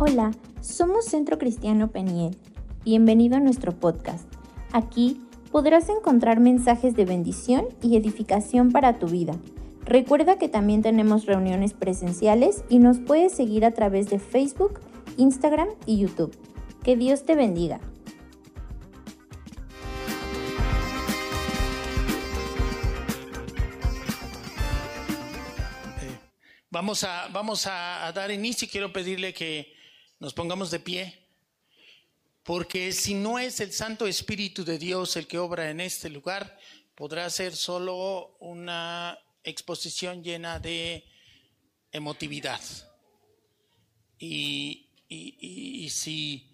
Hola, somos Centro Cristiano Peniel. Bienvenido a nuestro podcast. Aquí podrás encontrar mensajes de bendición y edificación para tu vida. Recuerda que también tenemos reuniones presenciales y nos puedes seguir a través de Facebook, Instagram y YouTube. Que Dios te bendiga. Vamos a, vamos a, dar inicio y quiero pedirle que nos pongamos de pie, porque si no es el Santo Espíritu de Dios el que obra en este lugar, podrá ser solo una exposición llena de emotividad. Y, y, si,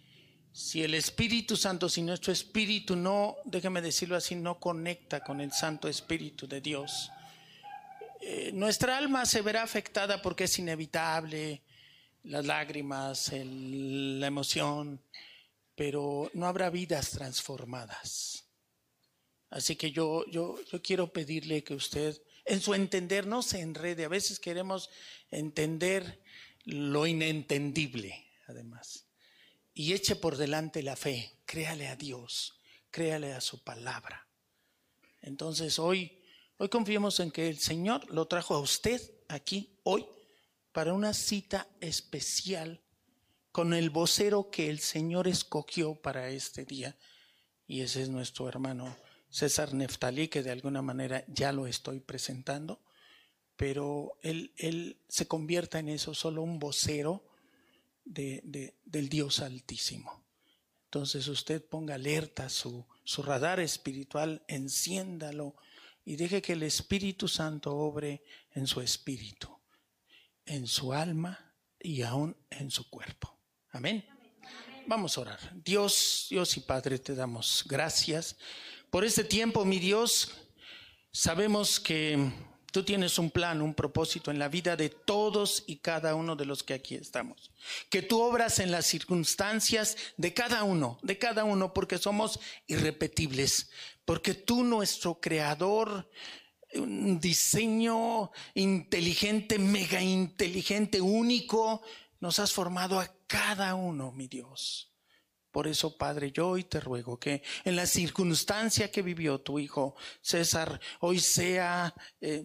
si el Espíritu Santo, si nuestro Espíritu no, déjeme decirlo así, no conecta con el Santo Espíritu de Dios, eh, nuestra alma se verá afectada porque es inevitable, las lágrimas, la emoción, pero no habrá vidas transformadas. Así que yo, yo, yo quiero pedirle que usted, en su entender, no se enrede. A veces queremos entender lo inentendible, además. Y eche por delante la fe, créale a Dios, créale a su palabra. Entonces hoy Hoy confiemos en que el Señor lo trajo a usted aquí, hoy, para una cita especial con el vocero que el Señor escogió para este día. Y ese es nuestro hermano César Neftalí, que de alguna manera ya lo estoy presentando, pero él, él se convierta en eso, solo un vocero de, del Dios Altísimo. Entonces usted ponga alerta su, su radar espiritual, enciéndalo y deje que el Espíritu Santo obre en su espíritu, en su alma y aún en su cuerpo. Amén. Vamos a orar. Dios, Dios y Padre, te damos gracias por este tiempo, mi Dios. Sabemos que Tú tienes un plan, un propósito en la vida de todos y cada uno de los que aquí estamos. Que tú obras en las circunstancias de cada uno, de cada uno, porque somos irrepetibles. Porque tú, nuestro creador, un diseño inteligente, mega inteligente, único, nos has formado a cada uno, mi Dios. Por eso, Padre, yo hoy te ruego que en la circunstancia que vivió tu hijo César, hoy sea eh,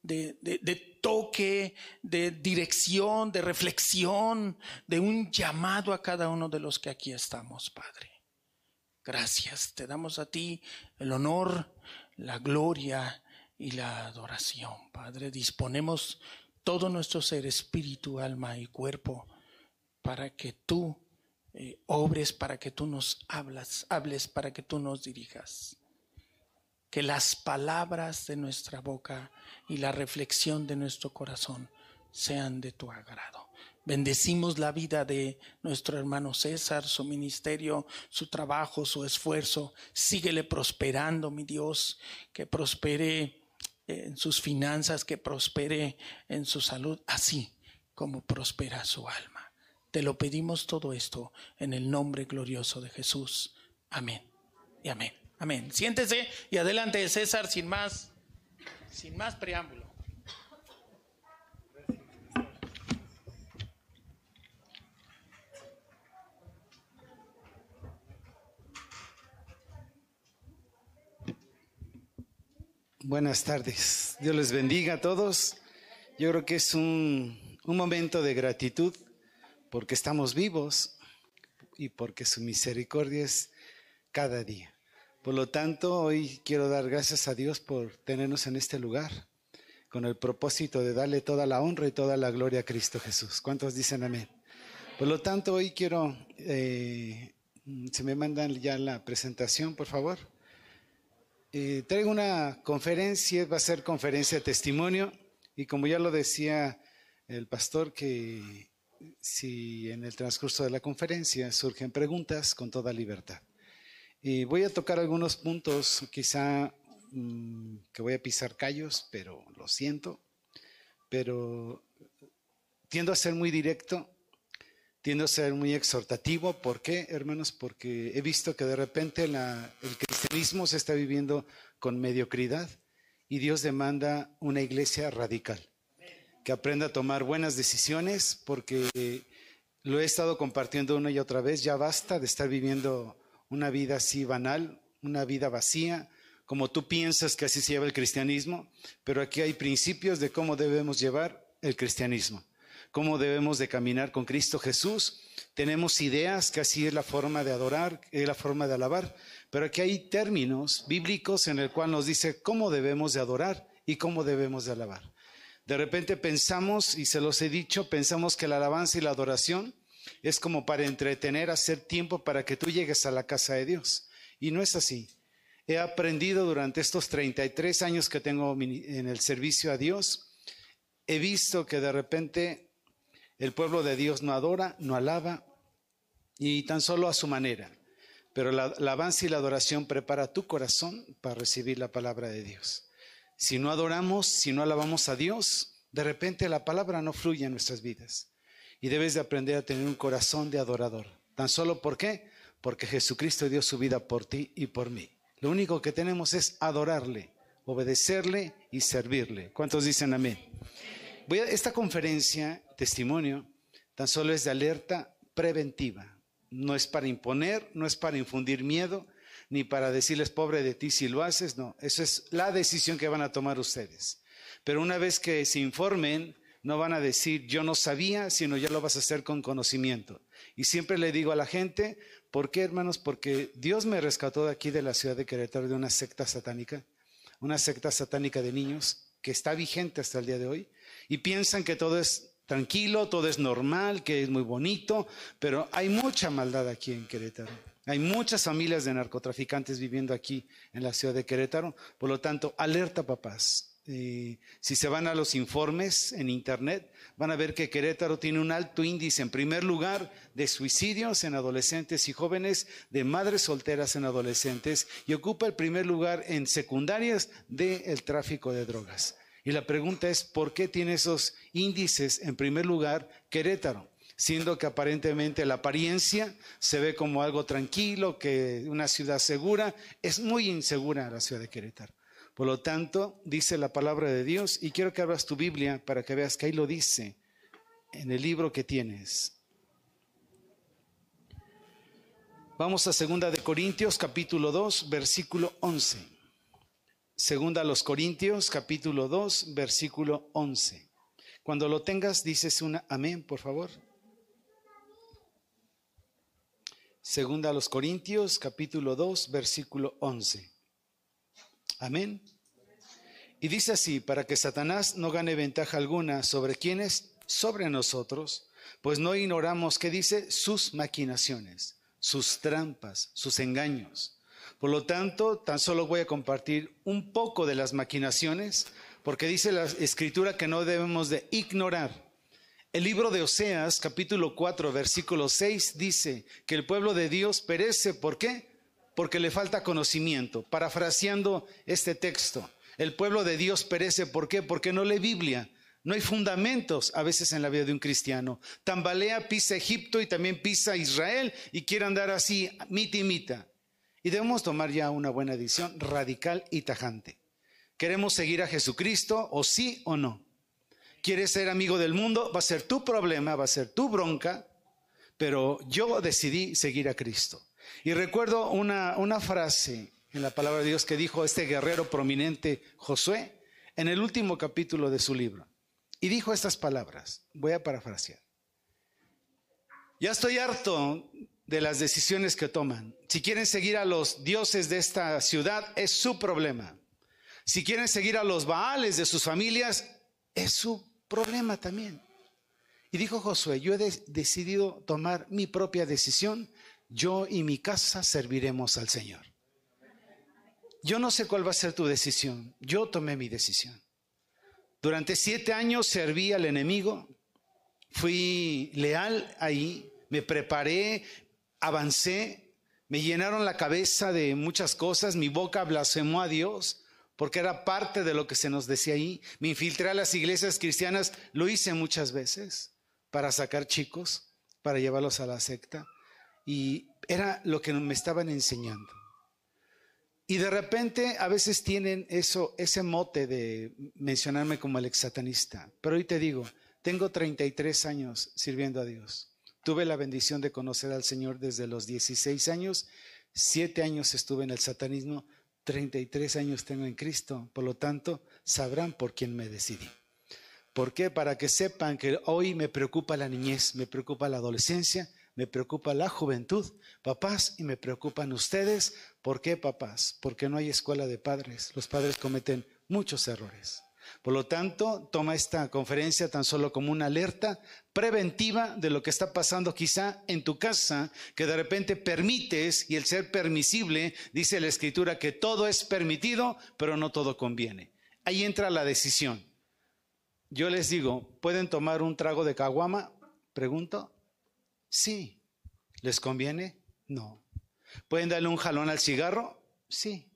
de, toque, de dirección, de reflexión, de un llamado a cada uno de los que aquí estamos, Padre. Gracias, te damos a ti el honor, la gloria y la adoración, Padre. Disponemos todo nuestro ser, espíritu, alma y cuerpo, para que tú eh, obres, para que tú nos hablas, hables, para que tú nos dirijas que las palabras de nuestra boca y la reflexión de nuestro corazón sean de tu agrado. Bendecimos la vida de nuestro hermano César, su ministerio, su trabajo, su esfuerzo. Síguele prosperando, mi Dios, que prospere en sus finanzas, que prospere en su salud, así como prospera su alma. Te lo pedimos todo esto en el nombre glorioso de Jesús. Amén y amén. Amén. Siéntese y adelante, César, sin más, sin más preámbulo. Buenas tardes. Dios les bendiga a todos. Yo creo que es un, un momento de gratitud porque estamos vivos y porque su misericordia es cada día. Por lo tanto, hoy quiero dar gracias a Dios por tenernos en este lugar, con el propósito de darle toda la honra y toda la gloria a Cristo Jesús. ¿Cuántos dicen amén? Por lo tanto, hoy quiero, eh, se me mandan ya la presentación, por favor. Eh, traigo una conferencia, va a ser conferencia de testimonio, y como ya lo decía el pastor, que si en el transcurso de la conferencia surgen preguntas, con toda libertad. Y voy a tocar algunos puntos, quizá mm, que voy a pisar callos, pero lo siento. Pero tiendo a ser muy directo, tiendo a ser muy exhortativo. ¿Por qué, hermanos? Porque he visto que de repente el cristianismo se está viviendo con mediocridad y Dios demanda una iglesia radical, que aprenda a tomar buenas decisiones porque lo he estado compartiendo una y otra vez, ya basta de estar viviendo una vida así banal, una vida vacía, como tú piensas que así se lleva el cristianismo, pero aquí hay principios de cómo debemos llevar el cristianismo, cómo debemos de caminar con Cristo Jesús. Tenemos ideas que así es la forma de adorar, es la forma de alabar, pero aquí hay términos bíblicos en el cual nos dice cómo debemos de adorar y cómo debemos de alabar. De repente pensamos, y se los he dicho, pensamos que la alabanza y la adoración es como para entretener, hacer tiempo para que tú llegues a la casa de Dios. Y no es así. He aprendido durante estos 33 años que tengo en el servicio a Dios, he visto que de repente el pueblo de Dios no adora, no alaba, y tan solo a su manera. Pero la alabanza y la adoración prepara tu corazón para recibir la palabra de Dios. Si no adoramos, si no alabamos a Dios, de repente la palabra no fluye en nuestras vidas. Y debes de aprender a tener un corazón de adorador. ¿Tan solo por qué? Porque Jesucristo dio su vida por ti y por mí. Lo único que tenemos es adorarle, obedecerle y servirle. ¿Cuántos dicen amén? Esta conferencia, testimonio, tan solo es de alerta preventiva. No es para imponer, no es para infundir miedo, ni para decirles pobre de ti si lo haces, no, eso es la decisión que van a tomar ustedes. Pero una vez que se informen, no van a decir yo no sabía, sino ya lo vas a hacer con conocimiento. Y siempre le digo a la gente, ¿por qué hermanos? Porque Dios me rescató de aquí de la ciudad de Querétaro de una secta satánica, una secta satánica de niños que está vigente hasta el día de hoy y piensan que todo es tranquilo, todo es normal, que es muy bonito, pero hay mucha maldad aquí en Querétaro. Hay muchas familias de narcotraficantes viviendo aquí en la ciudad de Querétaro. Por lo tanto, alerta papás. Eh, si se van a los informes en Internet, van a ver que Querétaro tiene un alto índice, en primer lugar, de suicidios en adolescentes y jóvenes, de madres solteras en adolescentes, y ocupa el primer lugar en secundarias del tráfico de drogas. Y la pregunta es, ¿por qué tiene esos índices en primer lugar Querétaro? siendo que aparentemente la apariencia se ve como algo tranquilo, que una ciudad segura, es muy insegura la ciudad de Querétaro. Por lo tanto, dice la palabra de Dios, y quiero que abras tu Biblia para que veas que ahí lo dice en el libro que tienes. Vamos a segunda de Corintios capítulo 2, versículo 11. Segunda a los Corintios capítulo 2, versículo 11. Cuando lo tengas, dices una amén, por favor. Segunda a los Corintios, capítulo 2, versículo 11. Amén. Y dice así, para que Satanás no gane ventaja alguna sobre quienes, sobre nosotros, pues no ignoramos qué dice sus maquinaciones, sus trampas, sus engaños. Por lo tanto, tan solo voy a compartir un poco de las maquinaciones, porque dice la escritura que no debemos de ignorar el libro de Oseas, capítulo 4, versículo 6, dice que el pueblo de Dios perece. ¿Por qué? Porque le falta conocimiento. Parafraseando este texto, el pueblo de Dios perece. ¿Por qué? Porque no lee Biblia. No hay fundamentos a veces en la vida de un cristiano. Tambalea, pisa Egipto y también pisa Israel y quiere andar así, mita y mita. Y debemos tomar ya una buena decisión radical y tajante. ¿Queremos seguir a Jesucristo o sí o no? quieres ser amigo del mundo, va a ser tu problema, va a ser tu bronca, pero yo decidí seguir a Cristo. Y recuerdo una, una frase en la palabra de Dios que dijo este guerrero prominente Josué en el último capítulo de su libro. Y dijo estas palabras, voy a parafrasear. Ya estoy harto de las decisiones que toman. Si quieren seguir a los dioses de esta ciudad, es su problema. Si quieren seguir a los baales de sus familias, es su problema también. Y dijo Josué, yo he decidido tomar mi propia decisión, yo y mi casa serviremos al Señor. Yo no sé cuál va a ser tu decisión, yo tomé mi decisión. Durante siete años serví al enemigo, fui leal ahí, me preparé, avancé, me llenaron la cabeza de muchas cosas, mi boca blasfemó a Dios, porque era parte de lo que se nos decía ahí. Me infiltré a las iglesias cristianas, lo hice muchas veces para sacar chicos, para llevarlos a la secta, y era lo que me estaban enseñando. Y de repente a veces tienen eso, ese mote de mencionarme como el ex satanista. Pero hoy te digo, tengo 33 años sirviendo a Dios. Tuve la bendición de conocer al Señor desde los 16 años, siete años estuve en el satanismo, 33 años tengo en Cristo, por lo tanto sabrán por quién me decidí. ¿Por qué? Para que sepan que hoy me preocupa la niñez, me preocupa la adolescencia, me preocupa la juventud, papás, y me preocupan ustedes. ¿Por qué, papás? Porque no hay escuela de padres. Los padres cometen muchos errores. Por lo tanto, toma esta conferencia tan solo como una alerta preventiva de lo que está pasando quizá en tu casa, que de repente permites y el ser permisible, dice la escritura, que todo es permitido, pero no todo conviene. Ahí entra la decisión. Yo les digo, ¿pueden tomar un trago de caguama? Pregunto. Sí. ¿Les conviene? No. ¿Pueden darle un jalón al cigarro? Sí.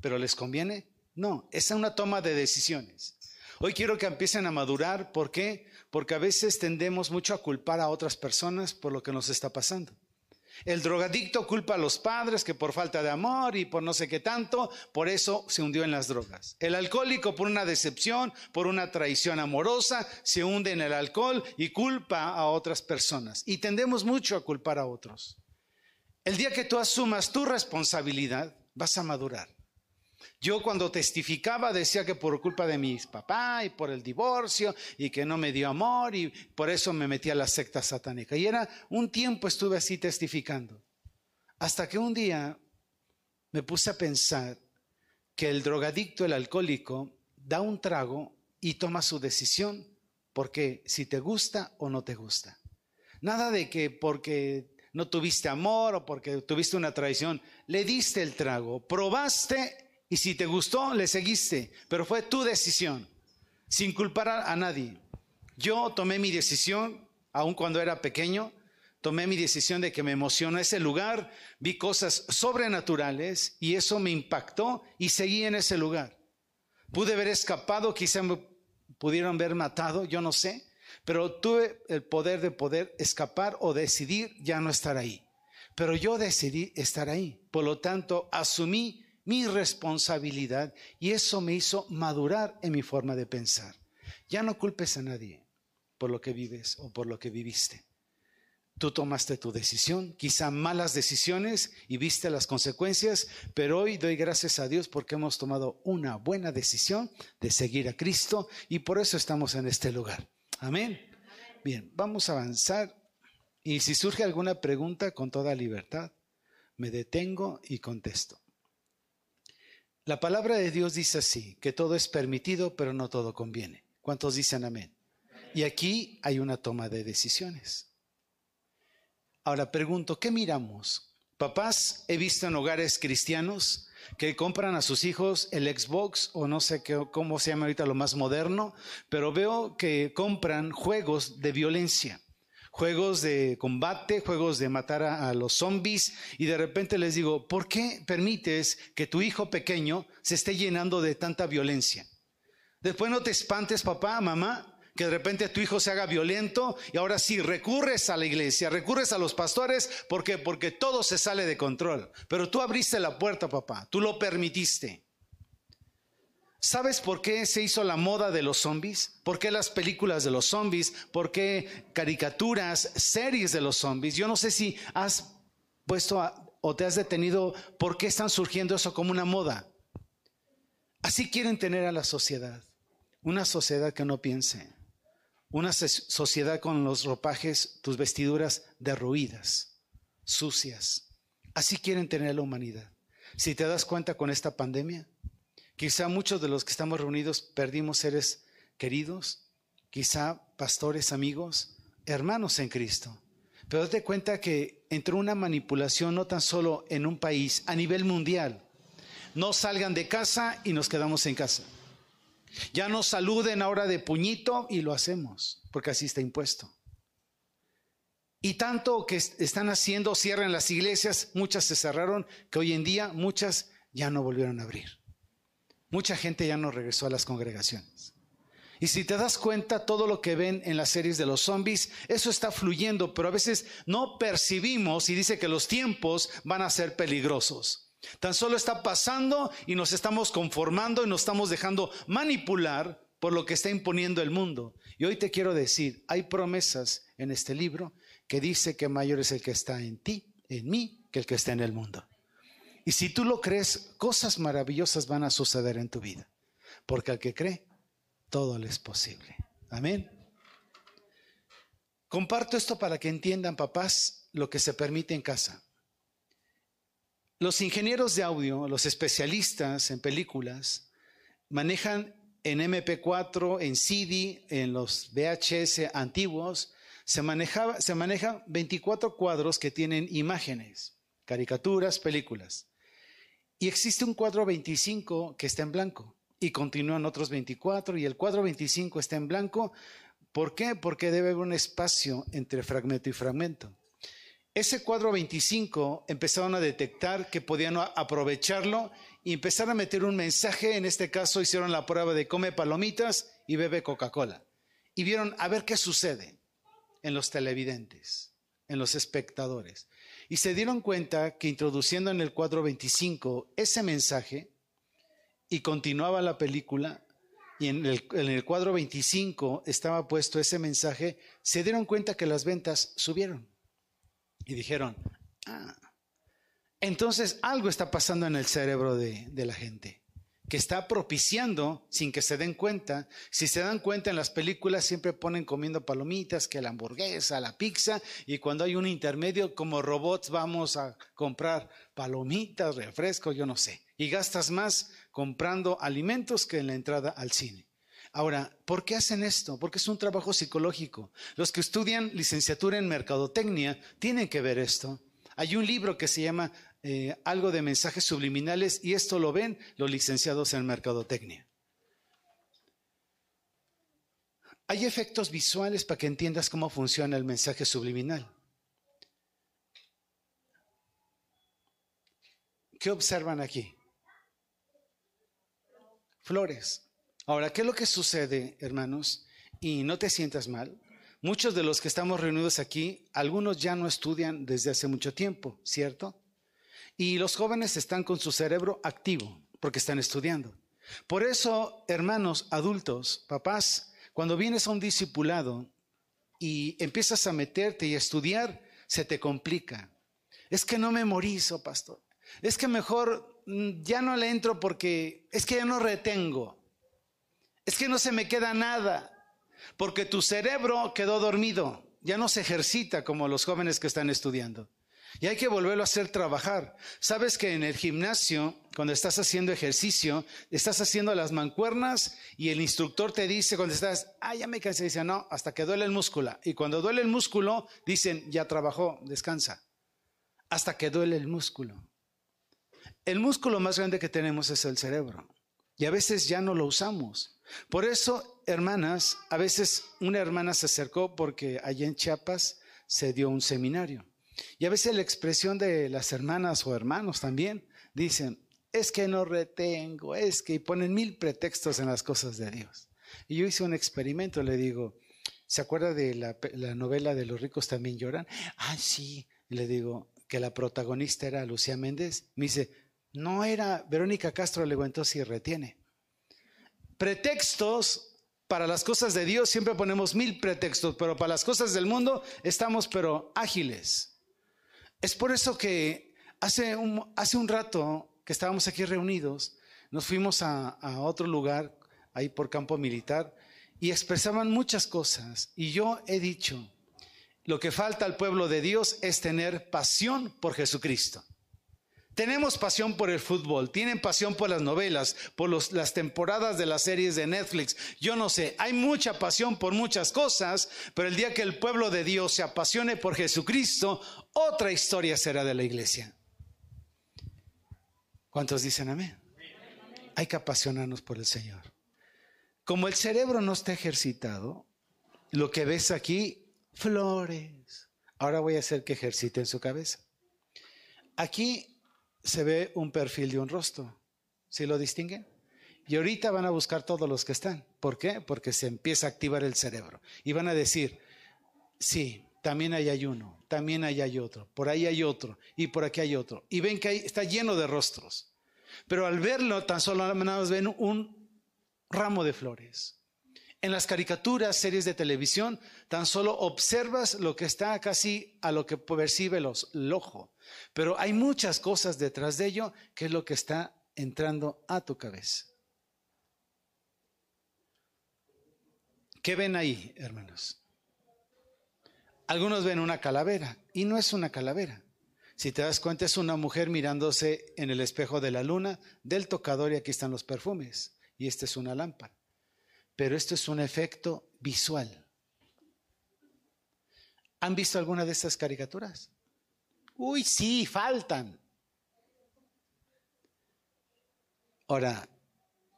¿Pero les conviene? No. Es una toma de decisiones. Hoy quiero que empiecen a madurar. ¿Por qué? Porque a veces tendemos mucho a culpar a otras personas por lo que nos está pasando. El drogadicto culpa a los padres que por falta de amor y por no sé qué tanto, por eso se hundió en las drogas. El alcohólico por una decepción, por una traición amorosa, se hunde en el alcohol y culpa a otras personas. Y tendemos mucho a culpar a otros. El día que tú asumas tu responsabilidad, vas a madurar. Yo cuando testificaba decía que por culpa de mis papás y por el divorcio y que no me dio amor y por eso me metí a la secta satánica. Y era un tiempo estuve así testificando. Hasta que un día me puse a pensar que el drogadicto, el alcohólico, da un trago y toma su decisión porque si te gusta o no te gusta. Nada de que porque no tuviste amor o porque tuviste una traición, le diste el trago, probaste y si te gustó, le seguiste, pero fue tu decisión, sin culpar a, nadie. Yo tomé mi decisión, aun cuando era pequeño, tomé mi decisión de que me emocionó ese lugar, vi cosas sobrenaturales y eso me impactó y seguí en ese lugar. Pude haber escapado, quizá me pudieron haber matado, yo no sé, pero tuve el poder de poder escapar o decidir ya no estar ahí. Pero yo decidí estar ahí. Por lo tanto, asumí mi responsabilidad y eso me hizo madurar en mi forma de pensar. Ya no culpes a nadie por lo que vives o por lo que viviste. Tú tomaste tu decisión, quizá malas decisiones y viste las consecuencias, pero hoy doy gracias a Dios porque hemos tomado una buena decisión de seguir a Cristo y por eso estamos en este lugar. Amén. Bien, vamos a avanzar y si surge alguna pregunta con toda libertad, me detengo y contesto. La palabra de Dios dice así, que todo es permitido, pero no todo conviene. ¿Cuántos dicen amén? Y aquí hay una toma de decisiones. Ahora pregunto, ¿qué miramos? Papás, he visto en hogares cristianos que compran a sus hijos el Xbox o no sé qué, cómo se llama ahorita lo más moderno, pero veo que compran juegos de violencia juegos de combate, juegos de matar a, los zombies, y de repente les digo, ¿por qué permites que tu hijo pequeño se esté llenando de tanta violencia? Después no te espantes, papá, mamá, que de repente tu hijo se haga violento y ahora sí recurres a la iglesia, recurres a los pastores, ¿por qué? Porque todo se sale de control. Pero tú abriste la puerta, papá, tú lo permitiste. ¿Sabes por qué se hizo la moda de los zombies? ¿Por qué las películas de los zombies? ¿Por qué caricaturas, series de los zombies? Yo no sé si has puesto o te has detenido por qué están surgiendo eso como una moda. Así quieren tener a la sociedad. Una sociedad que no piense. Una sociedad con los ropajes, tus vestiduras derruidas, sucias. Así quieren tener a la humanidad. Si te das cuenta con esta pandemia, Quizá muchos de los que estamos reunidos perdimos seres queridos, quizá pastores, amigos, hermanos en Cristo. Pero date cuenta que entró una manipulación no tan solo en un país, a nivel mundial. No salgan de casa y nos quedamos en casa. Ya nos saluden ahora de puñito y lo hacemos, porque así está impuesto. Y tanto que están haciendo, cierran las iglesias, muchas se cerraron, que hoy en día muchas ya no volvieron a abrir mucha gente ya no regresó a las congregaciones. Y si te das cuenta, todo lo que ven en las series de los zombies, eso está fluyendo, pero a veces no percibimos y dice que los tiempos van a ser peligrosos. Tan solo está pasando y nos estamos conformando y nos estamos dejando manipular por lo que está imponiendo el mundo. Y hoy te quiero decir, hay promesas en este libro que dice que mayor es el que está en ti, en mí, que el que está en el mundo. Y si tú lo crees, cosas maravillosas van a suceder en tu vida. Porque al que cree, todo le es posible. Amén. Comparto esto para que entiendan, papás, lo que se permite en casa. Los ingenieros de audio, los especialistas en películas, manejan en MP4, en CD, en los VHS antiguos, se, manejaba, se manejan 24 cuadros que tienen imágenes, caricaturas, películas. Y existe un cuadro 25 que está en blanco y continúan otros 24 y el cuadro 25 está en blanco. ¿Por qué? Porque debe haber un espacio entre fragmento y fragmento. Ese cuadro 25 empezaron a detectar que podían aprovecharlo y empezar a meter un mensaje. En este caso hicieron la prueba de come palomitas y bebe Coca-Cola. Y vieron a ver qué sucede en los televidentes, en los espectadores. Y se dieron cuenta que introduciendo en el cuadro 25 ese mensaje y continuaba la película, y en el, en el, cuadro 25 estaba puesto ese mensaje, se dieron cuenta que las ventas subieron. Y dijeron, ah, entonces algo está pasando en el cerebro de, de la gente que está propiciando sin que se den cuenta. Si se dan cuenta en las películas siempre ponen comiendo palomitas, que la hamburguesa, la pizza, y cuando hay un intermedio como robots vamos a comprar palomitas, refrescos, yo no sé. Y gastas más comprando alimentos que en la entrada al cine. Ahora, ¿por qué hacen esto? Porque es un trabajo psicológico. Los que estudian licenciatura en mercadotecnia tienen que ver esto. Hay un libro que se llama eh, algo de mensajes subliminales y esto lo ven los licenciados en mercadotecnia. Hay efectos visuales para que entiendas cómo funciona el mensaje subliminal. ¿Qué observan aquí? Flores. Ahora, ¿qué es lo que sucede, hermanos? Y no te sientas mal. Muchos de los que estamos reunidos aquí, algunos ya no estudian desde hace mucho tiempo, ¿cierto? Y los jóvenes están con su cerebro activo porque están estudiando. Por eso, hermanos, adultos, papás, cuando vienes a un discipulado y empiezas a meterte y a estudiar, se te complica. Es que no memorizo, pastor. Es que mejor mm, ya no le entro porque es que ya no retengo. Es que no se me queda nada. Porque tu cerebro quedó dormido, ya no se ejercita como los jóvenes que están estudiando. Y hay que volverlo a hacer trabajar. Sabes que en el gimnasio, cuando estás haciendo ejercicio, estás haciendo las mancuernas y el instructor te dice cuando estás, ah, ya me cansé, dice, no, hasta que duele el músculo. Y cuando duele el músculo, dicen, ya trabajó, descansa. Hasta que duele el músculo. El músculo más grande que tenemos es el cerebro. Y a veces ya no lo usamos. Por eso, hermanas, a veces una hermana se acercó porque allá en Chiapas se dio un seminario. Y a veces la expresión de las hermanas o hermanos también dicen, es que no retengo, es que y ponen mil pretextos en las cosas de Dios. Y yo hice un experimento, le digo, ¿se acuerda de la, la novela de Los ricos también lloran? Ah, sí. Le digo que la protagonista era Lucía Méndez. Me dice, no era Verónica Castro, le digo, sí retiene. Pretextos para las cosas de Dios siempre ponemos mil pretextos, pero para las cosas del mundo estamos pero ágiles. Es por eso que hace un, hace un rato que estábamos aquí reunidos, nos fuimos a, a otro lugar, ahí por campo militar, y expresaban muchas cosas. Y yo he dicho, lo que falta al pueblo de Dios es tener pasión por Jesucristo. Tenemos pasión por el fútbol, tienen pasión por las novelas, por las temporadas de las series de Netflix. Yo no sé, hay mucha pasión por muchas cosas, pero el día que el pueblo de Dios se apasione por Jesucristo, otra historia será de la iglesia. ¿Cuántos dicen amén? Hay que apasionarnos por el Señor. Como el cerebro no está ejercitado, lo que ves aquí, flores. Ahora voy a hacer que ejercite en su cabeza. Aquí se ve un perfil de un rostro. ¿Sí lo distinguen? Y ahorita van a buscar todos los que están. ¿Por qué? Porque se empieza a activar el cerebro. Y van a decir, sí, también ahí hay uno, también ahí hay otro, por ahí hay otro, y por aquí hay otro. Y ven que está lleno de rostros. Pero al verlo, tan solo ven un ramo de flores. En las caricaturas, series de televisión, tan solo observas lo que está casi a lo que percibe los, el ojo. Pero hay muchas cosas detrás de ello que es lo que está entrando a tu cabeza. ¿Qué ven ahí, hermanos? Algunos ven una calavera y no es una calavera. Si te das cuenta, es una mujer mirándose en el espejo de la luna, del tocador y aquí están los perfumes. Y esta es una lámpara. Pero esto es un efecto visual. ¿Han visto alguna de estas caricaturas? Uy, sí, faltan. Ahora,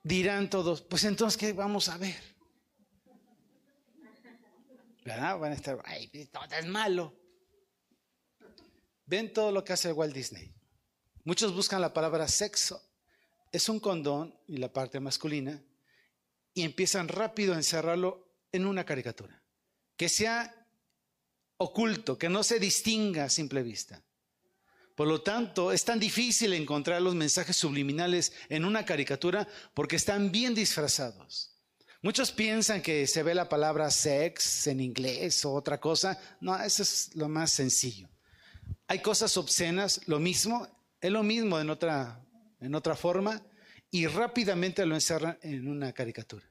dirán todos, pues entonces, ¿qué vamos a ver? ¿Verdad? Van a estar, ay, todo es malo. Ven todo lo que hace Walt Disney. Muchos buscan la palabra sexo. Es un condón y la parte masculina y empiezan rápido a encerrarlo en una caricatura. Que sea oculto, que no se distinga a simple vista. Por lo tanto, es tan difícil encontrar los mensajes subliminales en una caricatura porque están bien disfrazados. Muchos piensan que se ve la palabra sex en inglés o otra cosa. No, eso es lo más sencillo. Hay cosas obscenas, lo mismo, es lo mismo en otra, en otra forma, y rápidamente lo encerran en una caricatura.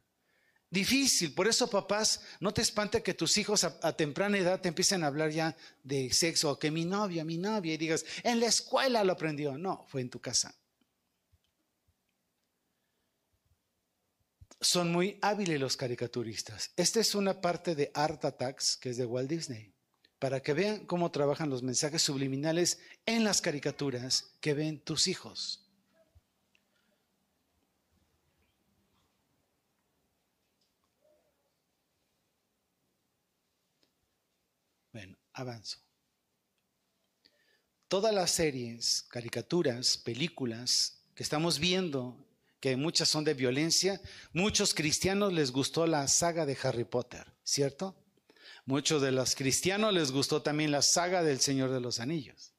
Difícil, por eso papás, no te espante que tus hijos a, temprana edad te empiecen a hablar ya de sexo, o que mi novia, mi novia, y digas, en la escuela lo aprendió. No, fue en tu casa. Son muy hábiles los caricaturistas. Esta es una parte de Art Attacks, que es de Walt Disney para que vean cómo trabajan los mensajes subliminales en las caricaturas que ven tus hijos. Bueno, avanzo. Todas las series, caricaturas, películas que estamos viendo, que muchas son de violencia, muchos cristianos les gustó la saga de Harry Potter, ¿cierto? Muchos de los cristianos les gustó también la saga del Señor de los Anillos.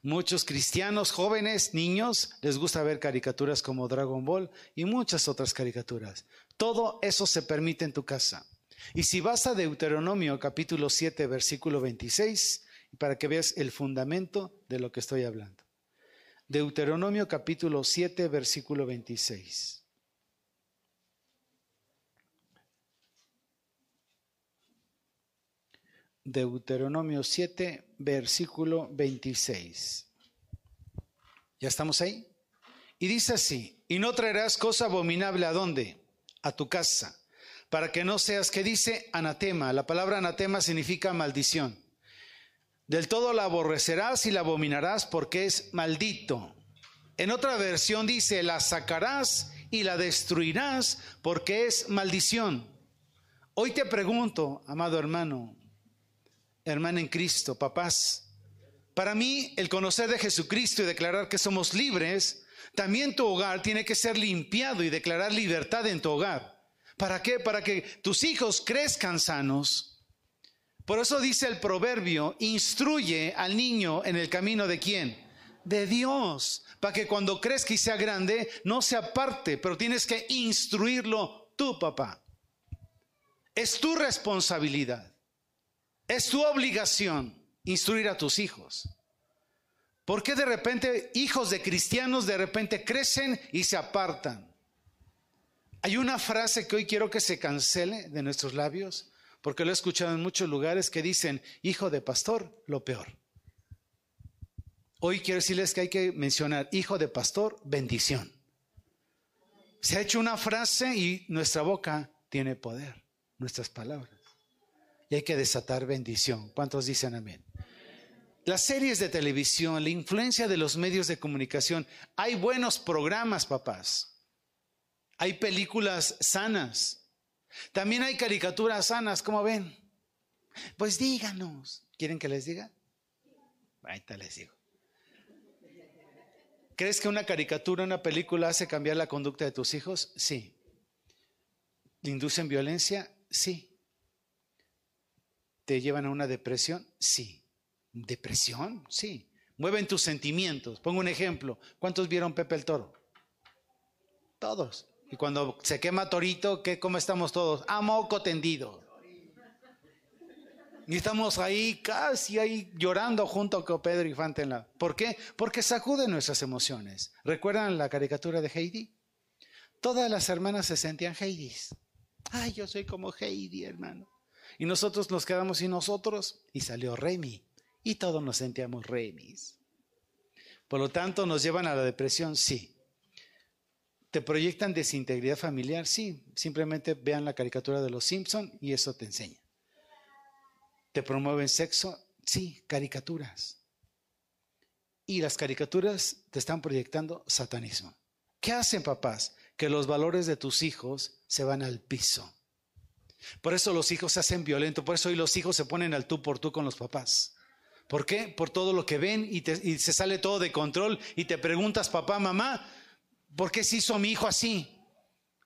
Muchos cristianos jóvenes, niños, les gusta ver caricaturas como Dragon Ball y muchas otras caricaturas. Todo eso se permite en tu casa. Y si vas a Deuteronomio capítulo 7, versículo 26, para que veas el fundamento de lo que estoy hablando. Deuteronomio capítulo 7, versículo 26. Deuteronomio 7, versículo 26. ¿Ya estamos ahí? Y dice así, y no traerás cosa abominable a dónde? A tu casa, para que no seas, que dice anatema. La palabra anatema significa maldición. Del todo la aborrecerás y la abominarás porque es maldito. En otra versión dice, la sacarás y la destruirás porque es maldición. Hoy te pregunto, amado hermano, hermana en Cristo, papás. Para mí, el conocer de Jesucristo y declarar que somos libres, también tu hogar tiene que ser limpiado y declarar libertad en tu hogar. ¿Para qué? Para que tus hijos crezcan sanos. Por eso dice el proverbio, instruye al niño en el camino de quién? De Dios. Para que cuando crezca y sea grande, no se aparte, pero tienes que instruirlo tú, papá. Es tu responsabilidad. Es tu obligación instruir a tus hijos. ¿Por qué de repente hijos de cristianos de repente crecen y se apartan? Hay una frase que hoy quiero que se cancele de nuestros labios, porque lo he escuchado en muchos lugares que dicen, hijo de pastor, lo peor. Hoy quiero decirles que hay que mencionar, hijo de pastor, bendición. Se ha hecho una frase y nuestra boca tiene poder, nuestras palabras y hay que desatar bendición. ¿Cuántos dicen amén? Las series de televisión, la influencia de los medios de comunicación, hay buenos programas, papás. Hay películas sanas. También hay caricaturas sanas, ¿cómo ven? Pues díganos. ¿Quieren que les diga? Ahorita les digo. ¿Crees que una caricatura, una película hace cambiar la conducta de tus hijos? Sí. ¿Le inducen violencia? Sí. ¿Te llevan a una depresión? Sí. ¿Depresión? Sí. Mueven tus sentimientos. Pongo un ejemplo. ¿Cuántos vieron Pepe el Toro? Todos. Y cuando se quema torito, ¿qué, ¿cómo estamos todos? A moco tendido. Y estamos ahí casi ahí llorando junto con Pedro y la. ¿Por qué? Porque sacude nuestras emociones. ¿Recuerdan la caricatura de Heidi? Todas las hermanas se sentían Heidis. Ay, yo soy como Heidi, hermano. Y nosotros nos quedamos sin nosotros y salió Remy. Y todos nos sentíamos Remis. Por lo tanto, nos llevan a la depresión, sí. ¿Te proyectan desintegridad familiar? Sí. Simplemente vean la caricatura de los Simpson y eso te enseña. ¿Te promueven sexo? Sí, caricaturas. Y las caricaturas te están proyectando satanismo. ¿Qué hacen papás? Que los valores de tus hijos se van al piso. Por eso los hijos se hacen violentos, por eso hoy los hijos se ponen al tú por tú con los papás. ¿Por qué? Por todo lo que ven y, y se sale todo de control y te preguntas, papá, mamá, ¿por qué se hizo mi hijo así?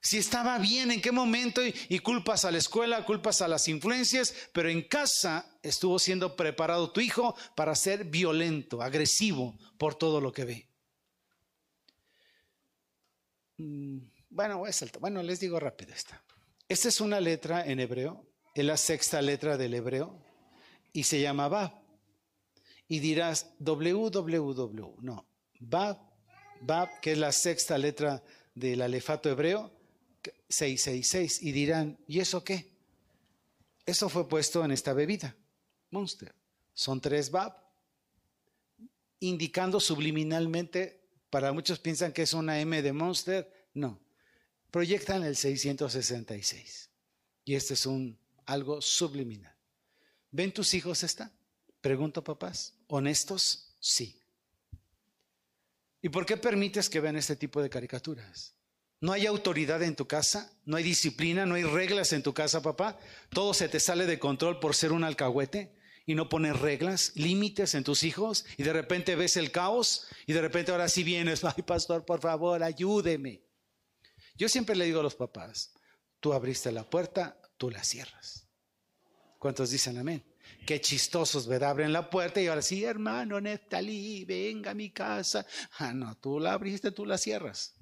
Si estaba bien, en qué momento, y, culpas a la escuela, culpas a las influencias, pero en casa estuvo siendo preparado tu hijo para ser violento, agresivo por todo lo que ve. Mm, bueno, bueno, les digo rápido esta. Esta es una letra en hebreo, es la sexta letra del hebreo, y se llama Bab. Y dirás, www, no, Bab, Bab, que es la sexta letra del alefato hebreo, 666 y dirán, ¿y eso qué? Eso fue puesto en esta bebida, Monster. Son tres Bab, indicando subliminalmente, para muchos piensan que es una M de Monster, no, proyectan el 666. Y este es un algo subliminal. ¿Ven tus hijos esta? Pregunto papás. ¿Honestos? Sí. ¿Y por qué permites que vean este tipo de caricaturas? No hay autoridad en tu casa, no hay disciplina, no hay reglas en tu casa, papá. Todo se te sale de control por ser un alcahuete y no pones reglas, límites en tus hijos y de repente ves el caos y de repente ahora sí vienes, ay pastor, por favor, ayúdeme. Yo siempre le digo a los papás, tú abriste la puerta, tú la cierras. ¿Cuántos dicen amén? Qué chistosos, ¿verdad? Abren la puerta y ahora sí, hermano Neftalí, venga a mi casa. Ah, no, tú la abriste, tú la cierras.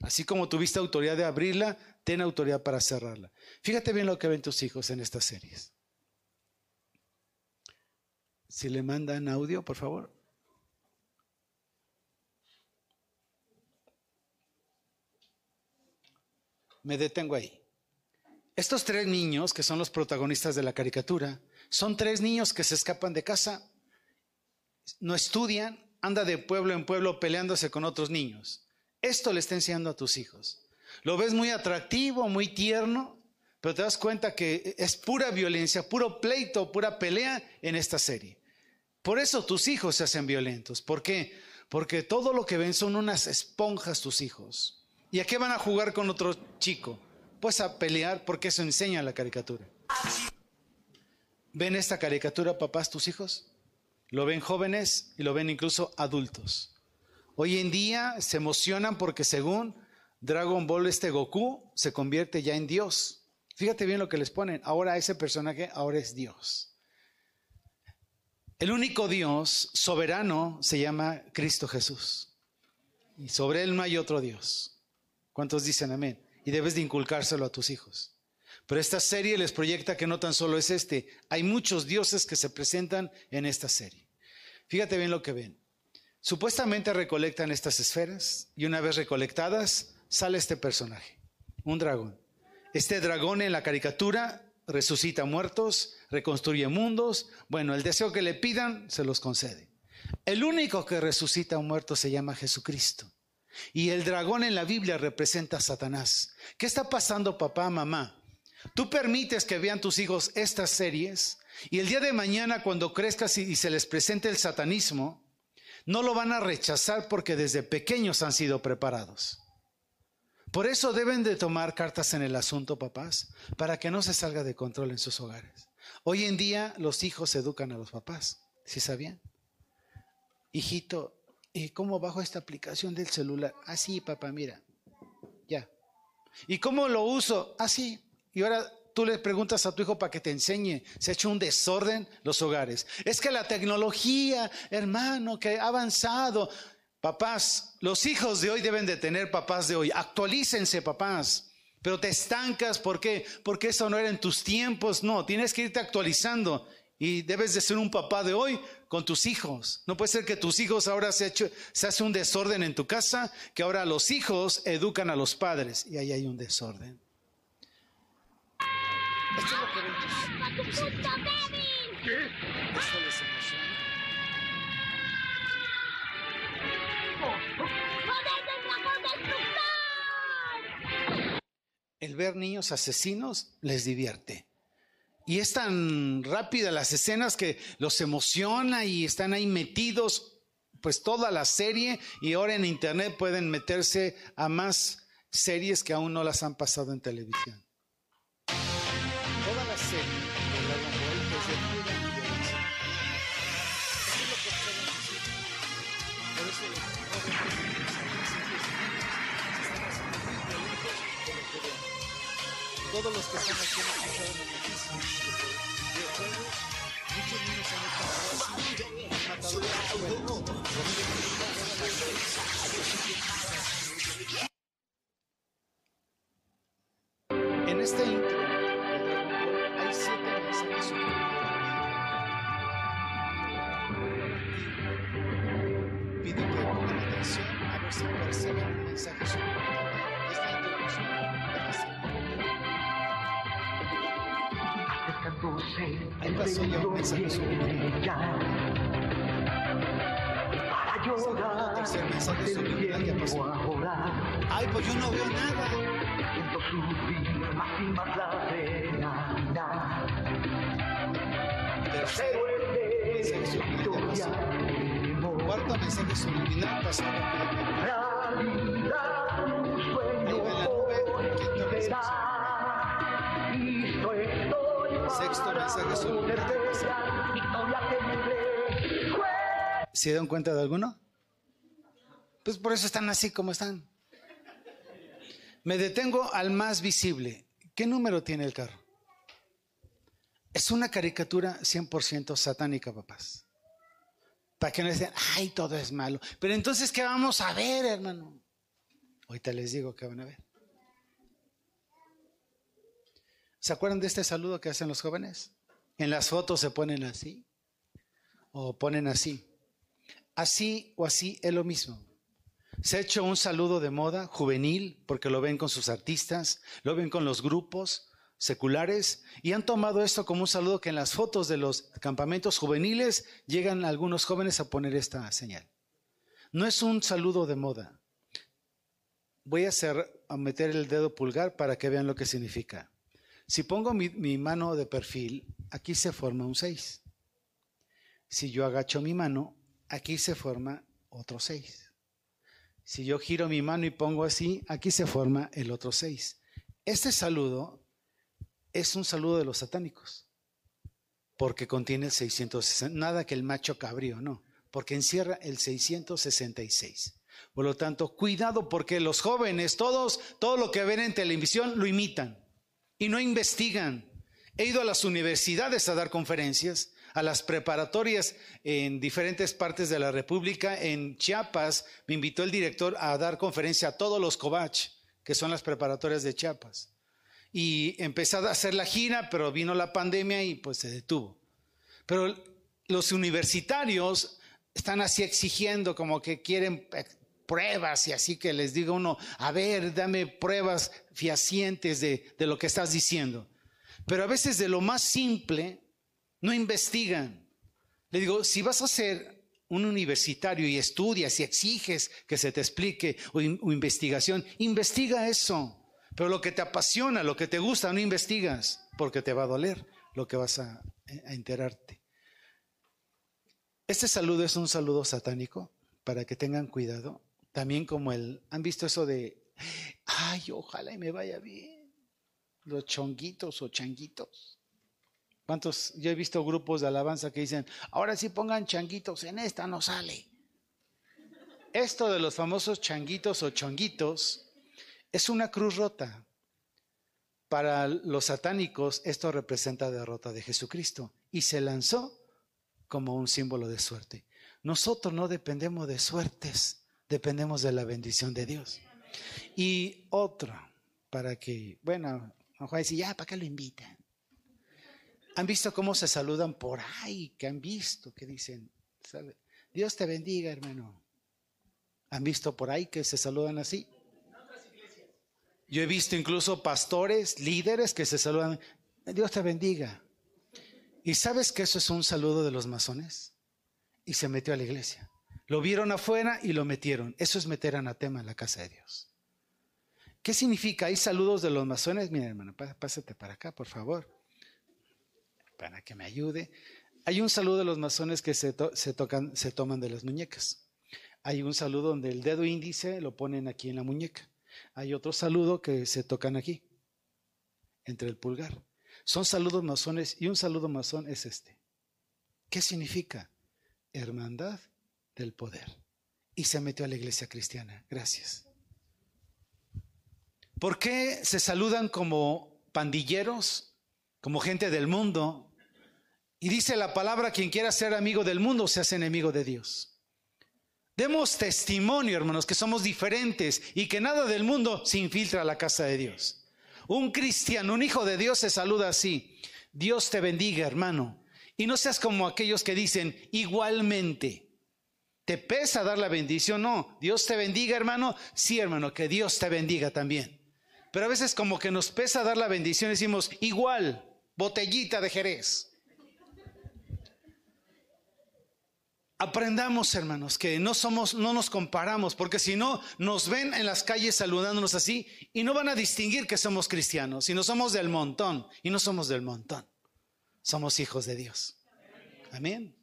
Así como tuviste autoridad de abrirla, ten autoridad para cerrarla. Fíjate bien lo que ven tus hijos en estas series. Si le mandan audio, por favor. Me detengo ahí. Estos tres niños, que son los protagonistas de la caricatura, son tres niños que se escapan de casa, no estudian, anda de pueblo en pueblo peleándose con otros niños. Esto le está enseñando a tus hijos. Lo ves muy atractivo, muy tierno, pero te das cuenta que es pura violencia, puro pleito, pura pelea en esta serie. Por eso tus hijos se hacen violentos. ¿Por qué? Porque todo lo que ven son unas esponjas tus hijos. ¿Y a qué van a jugar con otro chico? Pues a pelear porque eso enseña la caricatura. ¿Ven esta caricatura, papás, tus hijos? Lo ven jóvenes y lo ven incluso adultos. Hoy en día se emocionan porque según Dragon Ball este Goku se convierte ya en Dios. Fíjate bien lo que les ponen. Ahora ese personaje ahora es Dios. El único Dios soberano se llama Cristo Jesús. Y sobre él no hay otro Dios. ¿Cuántos dicen amén? Y debes de inculcárselo a tus hijos. Pero esta serie les proyecta que no tan solo es este, hay muchos dioses que se presentan en esta serie. Fíjate bien lo que ven. Supuestamente recolectan estas esferas y una vez recolectadas sale este personaje, un dragón. Este dragón en la caricatura resucita muertos, reconstruye mundos. Bueno, el deseo que le pidan se los concede. El único que resucita a un muerto se llama Jesucristo. Y el dragón en la Biblia representa a Satanás. ¿Qué está pasando, papá, mamá? Tú permites que vean tus hijos estas series y el día de mañana cuando crezcas y se les presente el satanismo, no lo van a rechazar porque desde pequeños han sido preparados. Por eso deben de tomar cartas en el asunto, papás, para que no se salga de control en sus hogares. Hoy en día los hijos educan a los papás, ¿sí sabían? Hijito, ¿y cómo bajo esta aplicación del celular? Así, papá, mira, ya. ¿Y cómo lo uso? Así. Y ahora tú le preguntas a tu hijo para que te enseñe, se ha hecho un desorden los hogares. Es que la tecnología, hermano, que ha avanzado. Papás, los hijos de hoy deben de tener papás de hoy. Actualícense, papás. Pero te estancas, ¿por qué? Porque eso no era en tus tiempos. No, tienes que irte actualizando. Y debes de ser un papá de hoy con tus hijos. No puede ser que tus hijos ahora se, hecho, se hace un desorden en tu casa, que ahora los hijos educan a los padres. Y ahí hay un desorden. Esto es lo que. Esto les emociona. El ver niños asesinos les divierte. Y es tan rápida las escenas que los emociona y están ahí metidos, pues toda la serie y ahora en internet pueden meterse a más series que aún no las han pasado en televisión. Todos los que están aquí han escuchado las noticias por videojuegos muchos niños han de juegos, mensaje tercer mensaje subliminal ya pasó. Ay, pues yo no veo nada. Tercer mensaje subliminal ya pasó. Cuarto mensaje subliminal. Ahí va la nube. Quinto mensaje ¿Se dan cuenta de alguno? Pues por eso están así como están. Me detengo al más visible. ¿Qué número tiene el carro? Es una caricatura 100% satánica, papás. Para que no estén, ay, todo es malo. Pero entonces, ¿qué vamos a ver, hermano? Ahorita les digo qué van a ver. ¿Se acuerdan de este saludo que hacen los jóvenes? En las fotos se ponen así o ponen así. Así o así es lo mismo. Se ha hecho un saludo de moda juvenil porque lo ven con sus artistas, lo ven con los grupos seculares y han tomado esto como un saludo que en las fotos de los campamentos juveniles llegan algunos jóvenes a poner esta señal. No es un saludo de moda. Voy a, hacer, a meter el dedo pulgar para que vean lo que significa. Si pongo mi, mano de perfil, aquí se forma un 6. Si yo agacho mi mano, aquí se forma otro 6. Si yo giro mi mano y pongo así, aquí se forma el otro 6. Este saludo es un saludo de los satánicos, porque contiene el 660, nada que el macho cabrío, no, porque encierra el 666. Por lo tanto, cuidado porque los jóvenes, todos, todo lo que ven en televisión lo imitan y no investigan. He ido a las universidades a dar conferencias, a las preparatorias en diferentes partes de la República. En Chiapas me invitó el director a dar conferencia a todos los Covach, que son las preparatorias de Chiapas. Y empecé a hacer la gira, pero vino la pandemia y pues se detuvo. Pero los universitarios están así exigiendo como que quieren pruebas y así que les diga uno, a ver, dame pruebas fehacientes de, de lo que estás diciendo. Pero a veces de lo más simple no investigan. Le digo, si vas a ser un universitario y estudias y exiges que se te explique o, in, o investigación, investiga eso. Pero lo que te apasiona, lo que te gusta, no investigas, porque te va a doler lo que vas a, a enterarte. Este saludo es un saludo satánico, para que tengan cuidado. También como el, ¿han visto eso de, ay, ojalá y me vaya bien? Los chonguitos o changuitos. ¿Cuántos? Yo he visto grupos de alabanza que dicen, ahora sí pongan changuitos, en esta no sale. Esto de los famosos changuitos o chonguitos es una cruz rota. Para los satánicos esto representa derrota de Jesucristo y se lanzó como un símbolo de suerte. Nosotros no dependemos de suertes, dependemos de la bendición de Dios. Y otra, para que, bueno, Juan dice, ya, ¿para qué lo invitan? ¿Han visto cómo se saludan por ahí? ¿Qué han visto? Que dicen, Dios te bendiga, hermano. ¿Han visto por ahí que se saludan así? Yo he visto incluso pastores, líderes que se saludan, Dios te bendiga. ¿Y sabes que eso es un saludo de los masones? Y se metió a la iglesia. Lo vieron afuera y lo metieron. Eso es meter anatema en la casa de Dios. ¿Qué significa? Hay saludos de los masones. Mira, hermano, pásate para acá, por favor, para que me ayude. Hay un saludo de los masones que se, tocan, se toman de las muñecas. Hay un saludo donde el dedo índice lo ponen aquí en la muñeca. Hay otro saludo que se tocan aquí, entre el pulgar. Son saludos masones y un saludo masón es este. ¿Qué significa? Hermandad del poder. Y se metió a la iglesia cristiana. Gracias. ¿Por qué se saludan como pandilleros, como gente del mundo? Y dice la palabra, quien quiera ser amigo del mundo se hace enemigo de Dios. Demos testimonio, hermanos, que somos diferentes y que nada del mundo se infiltra a la casa de Dios. Un cristiano, un hijo de Dios se saluda así. Dios te bendiga, hermano. Y no seas como aquellos que dicen igualmente. ¿Te pesa dar la bendición? No. Dios te bendiga, hermano. Sí, hermano, que Dios te bendiga también. Pero a veces como que nos pesa dar la bendición, decimos, igual, botellita de Jerez. Aprendamos, hermanos, que no somos, no nos comparamos, porque si no, nos ven en las calles saludándonos así y no van a distinguir que somos cristianos, sino somos del montón y no somos del montón. Somos hijos de Dios. Amén.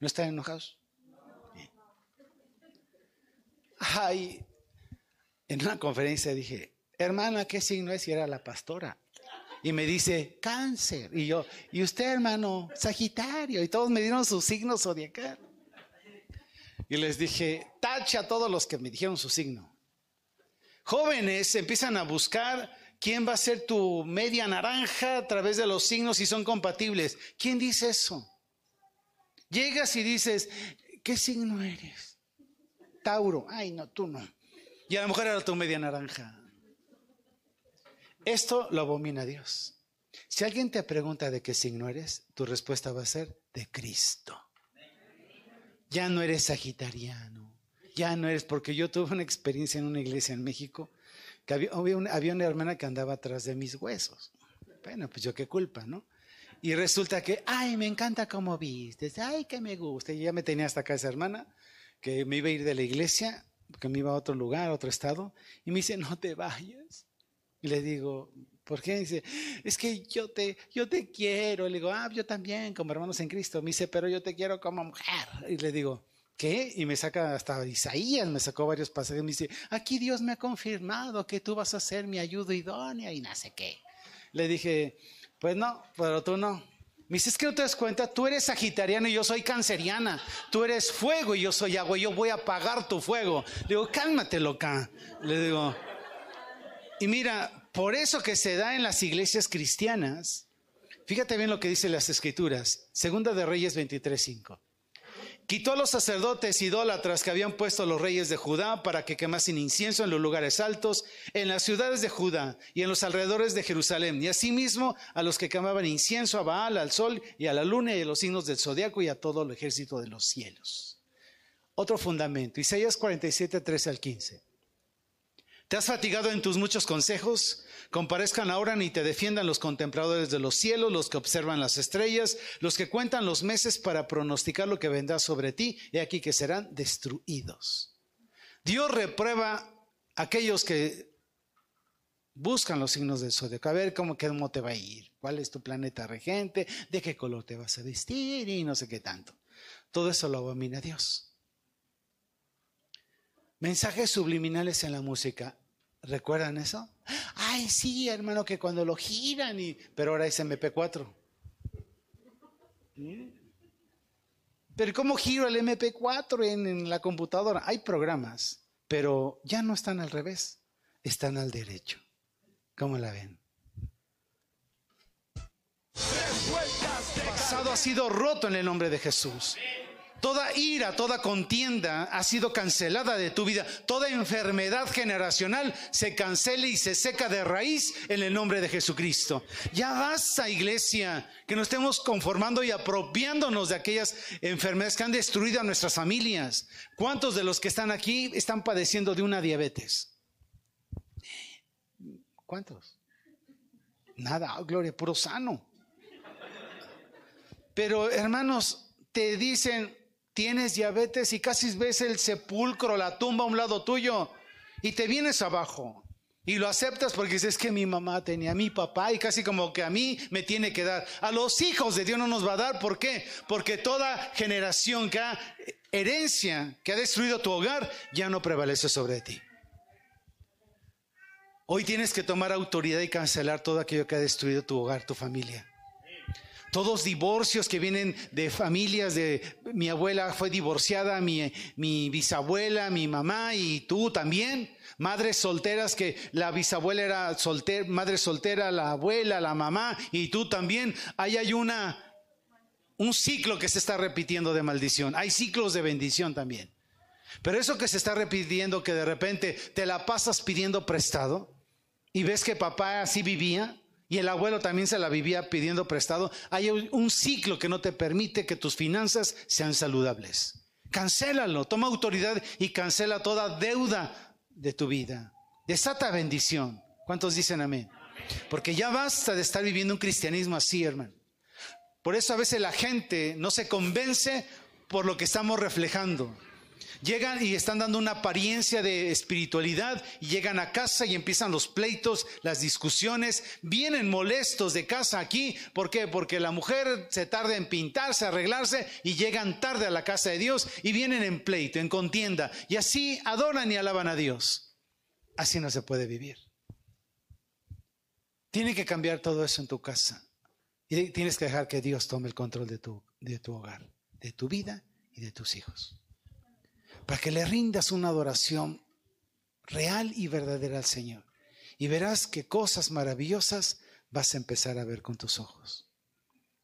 ¿No están enojados? Ay, en una conferencia dije, hermana, ¿qué signo es? Y era la pastora. Y me dice, cáncer. Y yo, ¿y usted, hermano? Sagitario. Y todos me dieron su signo zodiacal. Y les dije, tacha a todos los que me dijeron su signo. Jóvenes empiezan a buscar quién va a ser tu media naranja a través de los signos si son compatibles. ¿Quién dice eso? Llegas y dices, ¿qué signo eres? Tauro. Ay, no, tú no. Y a lo mejor era tu media naranja. Esto lo abomina Dios. Si alguien te pregunta de qué signo eres, tu respuesta va a ser de Cristo. Ya no eres sagitariano, ya no eres, porque yo tuve una experiencia en una iglesia en México, que había, una, había una hermana que andaba atrás de mis huesos. Bueno, pues yo qué culpa, ¿no? Y resulta que, ay, me encanta cómo vistes, ay, que me gusta. Y ya me tenía hasta acá esa hermana, que me iba a ir de la iglesia, que me iba a otro lugar, a otro estado, y me dice, no te vayas y le digo, ¿por qué? Dice, es que yo te, yo te quiero. le digo, ah, yo también, como hermanos en Cristo. Me dice, pero yo te quiero como mujer. Y le digo, ¿qué? Y me saca hasta Isaías, me sacó varios pasajes. Me dice, aquí Dios me ha confirmado que tú vas a ser mi ayuda idónea y no sé qué. Le dije, pues no, pero tú no. Me dice, es que no te das cuenta, tú eres sagitariano y yo soy canceriana. Tú eres fuego y yo soy agua. Yo voy a apagar tu fuego. Le digo, cálmate, loca. Le digo, y mira, por eso que se da en las iglesias cristianas, fíjate bien lo que dice las escrituras, Segunda de Reyes 23:5. Quitó a los sacerdotes idólatras que habían puesto los reyes de Judá para que quemasen incienso en los lugares altos, en las ciudades de Judá y en los alrededores de Jerusalén, y asimismo a los que quemaban incienso a Baal, al sol y a la luna y a los signos del zodiaco y a todo el ejército de los cielos. Otro fundamento, Isaías 47, 13 al 15. ¿Te has fatigado en tus muchos consejos? Comparezcan ahora ni te defiendan los contempladores de los cielos, los que observan las estrellas, los que cuentan los meses para pronosticar lo que vendrá sobre ti, y aquí que serán destruidos. Dios reprueba a aquellos que buscan los signos del zodiaco, a ver cómo, cómo te va a ir, cuál es tu planeta regente, de qué color te vas a vestir y no sé qué tanto. Todo eso lo abomina Dios. Mensajes subliminales en la música. ¿Recuerdan eso? Ay, sí, hermano, que cuando lo giran y... Pero ahora es MP4. ¿Mm? Pero ¿cómo giro el MP4 en, en la computadora? Hay programas, pero ya no están al revés, están al derecho. ¿Cómo la ven? El pasado ha sido roto en el nombre de Jesús. Toda ira, toda contienda ha sido cancelada de tu vida. Toda enfermedad generacional se cancela y se seca de raíz en el nombre de Jesucristo. Ya basta, iglesia, que nos estemos conformando y apropiándonos de aquellas enfermedades que han destruido a nuestras familias. ¿Cuántos de los que están aquí están padeciendo de una diabetes? ¿Cuántos? Nada, oh, gloria, puro sano. Pero hermanos, te dicen, tienes diabetes y casi ves el sepulcro, la tumba a un lado tuyo y te vienes abajo. Y lo aceptas porque dices que mi mamá tenía, mi papá y casi como que a mí me tiene que dar. A los hijos de Dios no nos va a dar. ¿Por qué? Porque toda generación que ha herencia, que ha destruido tu hogar, ya no prevalece sobre ti. Hoy tienes que tomar autoridad y cancelar todo aquello que ha destruido tu hogar, tu familia. Todos divorcios que vienen de familias de mi abuela fue divorciada, mi, mi bisabuela, mi mamá y tú también. Madres solteras que la bisabuela era soltera, madre soltera, la abuela, la mamá y tú también. Ahí hay una, un ciclo que se está repitiendo de maldición. Hay ciclos de bendición también. Pero eso que se está repitiendo, que de repente te la pasas pidiendo prestado y ves que papá así vivía, y el abuelo también se la vivía pidiendo prestado, hay un ciclo que no te permite que tus finanzas sean saludables. Cancélalo, toma autoridad y cancela toda deuda de tu vida. Desata bendición. ¿Cuántos dicen amén? Porque ya basta de estar viviendo un cristianismo así, hermano. Por eso a veces la gente no se convence por lo que estamos reflejando. Llegan y están dando una apariencia de espiritualidad y llegan a casa y empiezan los pleitos, las discusiones, vienen molestos de casa aquí. ¿Por qué? Porque la mujer se tarda en pintarse, arreglarse y llegan tarde a la casa de Dios y vienen en pleito, en contienda. Y así adoran y alaban a Dios. Así no se puede vivir. Tiene que cambiar todo eso en tu casa. Y tienes que dejar que Dios tome el control de tu, de tu hogar, de tu vida y de tus hijos para que le rindas una adoración real y verdadera al Señor. Y verás que cosas maravillosas vas a empezar a ver con tus ojos.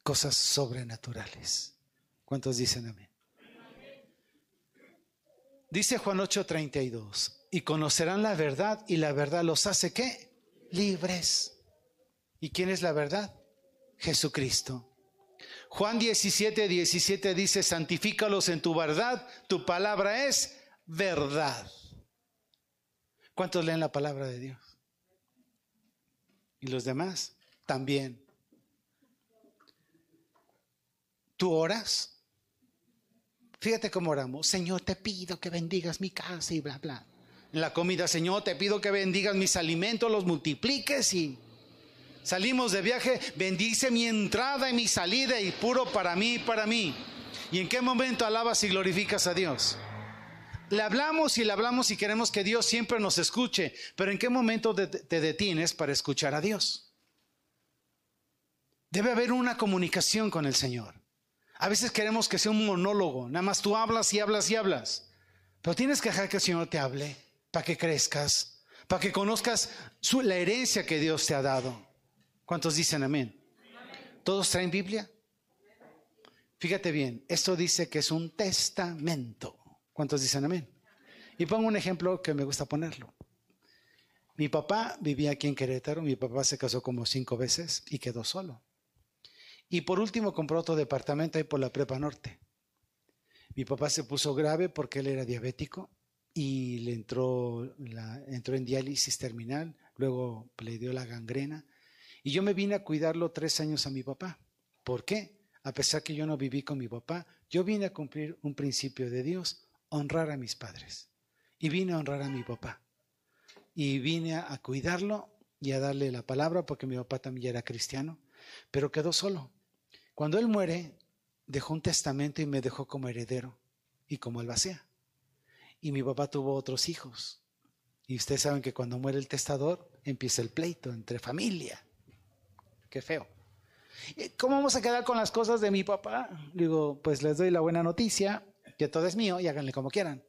Cosas sobrenaturales. ¿Cuántos dicen amén? Dice Juan 8:32, y conocerán la verdad y la verdad los hace qué? Libres. ¿Y quién es la verdad? Jesucristo. Juan 17, 17 dice, santifícalos en tu verdad, tu palabra es verdad. ¿Cuántos leen la palabra de Dios? ¿Y los demás? También. ¿Tú oras? Fíjate cómo oramos. Señor, te pido que bendigas mi casa y bla, bla. La comida, Señor, te pido que bendigas mis alimentos, los multipliques y Salimos de viaje, bendice mi entrada y mi salida y puro para mí y para mí. ¿Y en qué momento alabas y glorificas a Dios? Le hablamos y le hablamos y queremos que Dios siempre nos escuche, pero ¿en qué momento te detienes para escuchar a Dios? Debe haber una comunicación con el Señor. A veces queremos que sea un monólogo, nada más tú hablas y hablas y hablas, pero tienes que dejar que el Señor te hable para que crezcas, para que conozcas la herencia que Dios te ha dado. ¿Cuántos dicen amén? ¿Todos traen Biblia? Fíjate bien, esto dice que es un testamento. ¿Cuántos dicen amén? Y pongo un ejemplo que me gusta ponerlo. Mi papá vivía aquí en Querétaro, mi papá se casó como cinco veces y quedó solo. Y por último compró otro departamento ahí por la Prepa Norte. Mi papá se puso grave porque él era diabético y le entró, la, entró en diálisis terminal, luego le dio la gangrena y yo me vine a cuidarlo tres años a mi papá. ¿Por qué? A pesar que yo no viví con mi papá, yo vine a cumplir un principio de Dios, honrar a mis padres. Y vine a honrar a mi papá. Y vine a, cuidarlo y a darle la palabra porque mi papá también era cristiano, pero quedó solo. Cuando él muere, dejó un testamento y me dejó como heredero y como albacea. Y mi papá tuvo otros hijos. Y ustedes saben que cuando muere el testador empieza el pleito entre familia. Qué feo. ¿Cómo vamos a quedar con las cosas de mi papá? Digo, pues les doy la buena noticia, que todo es mío y háganle como quieran.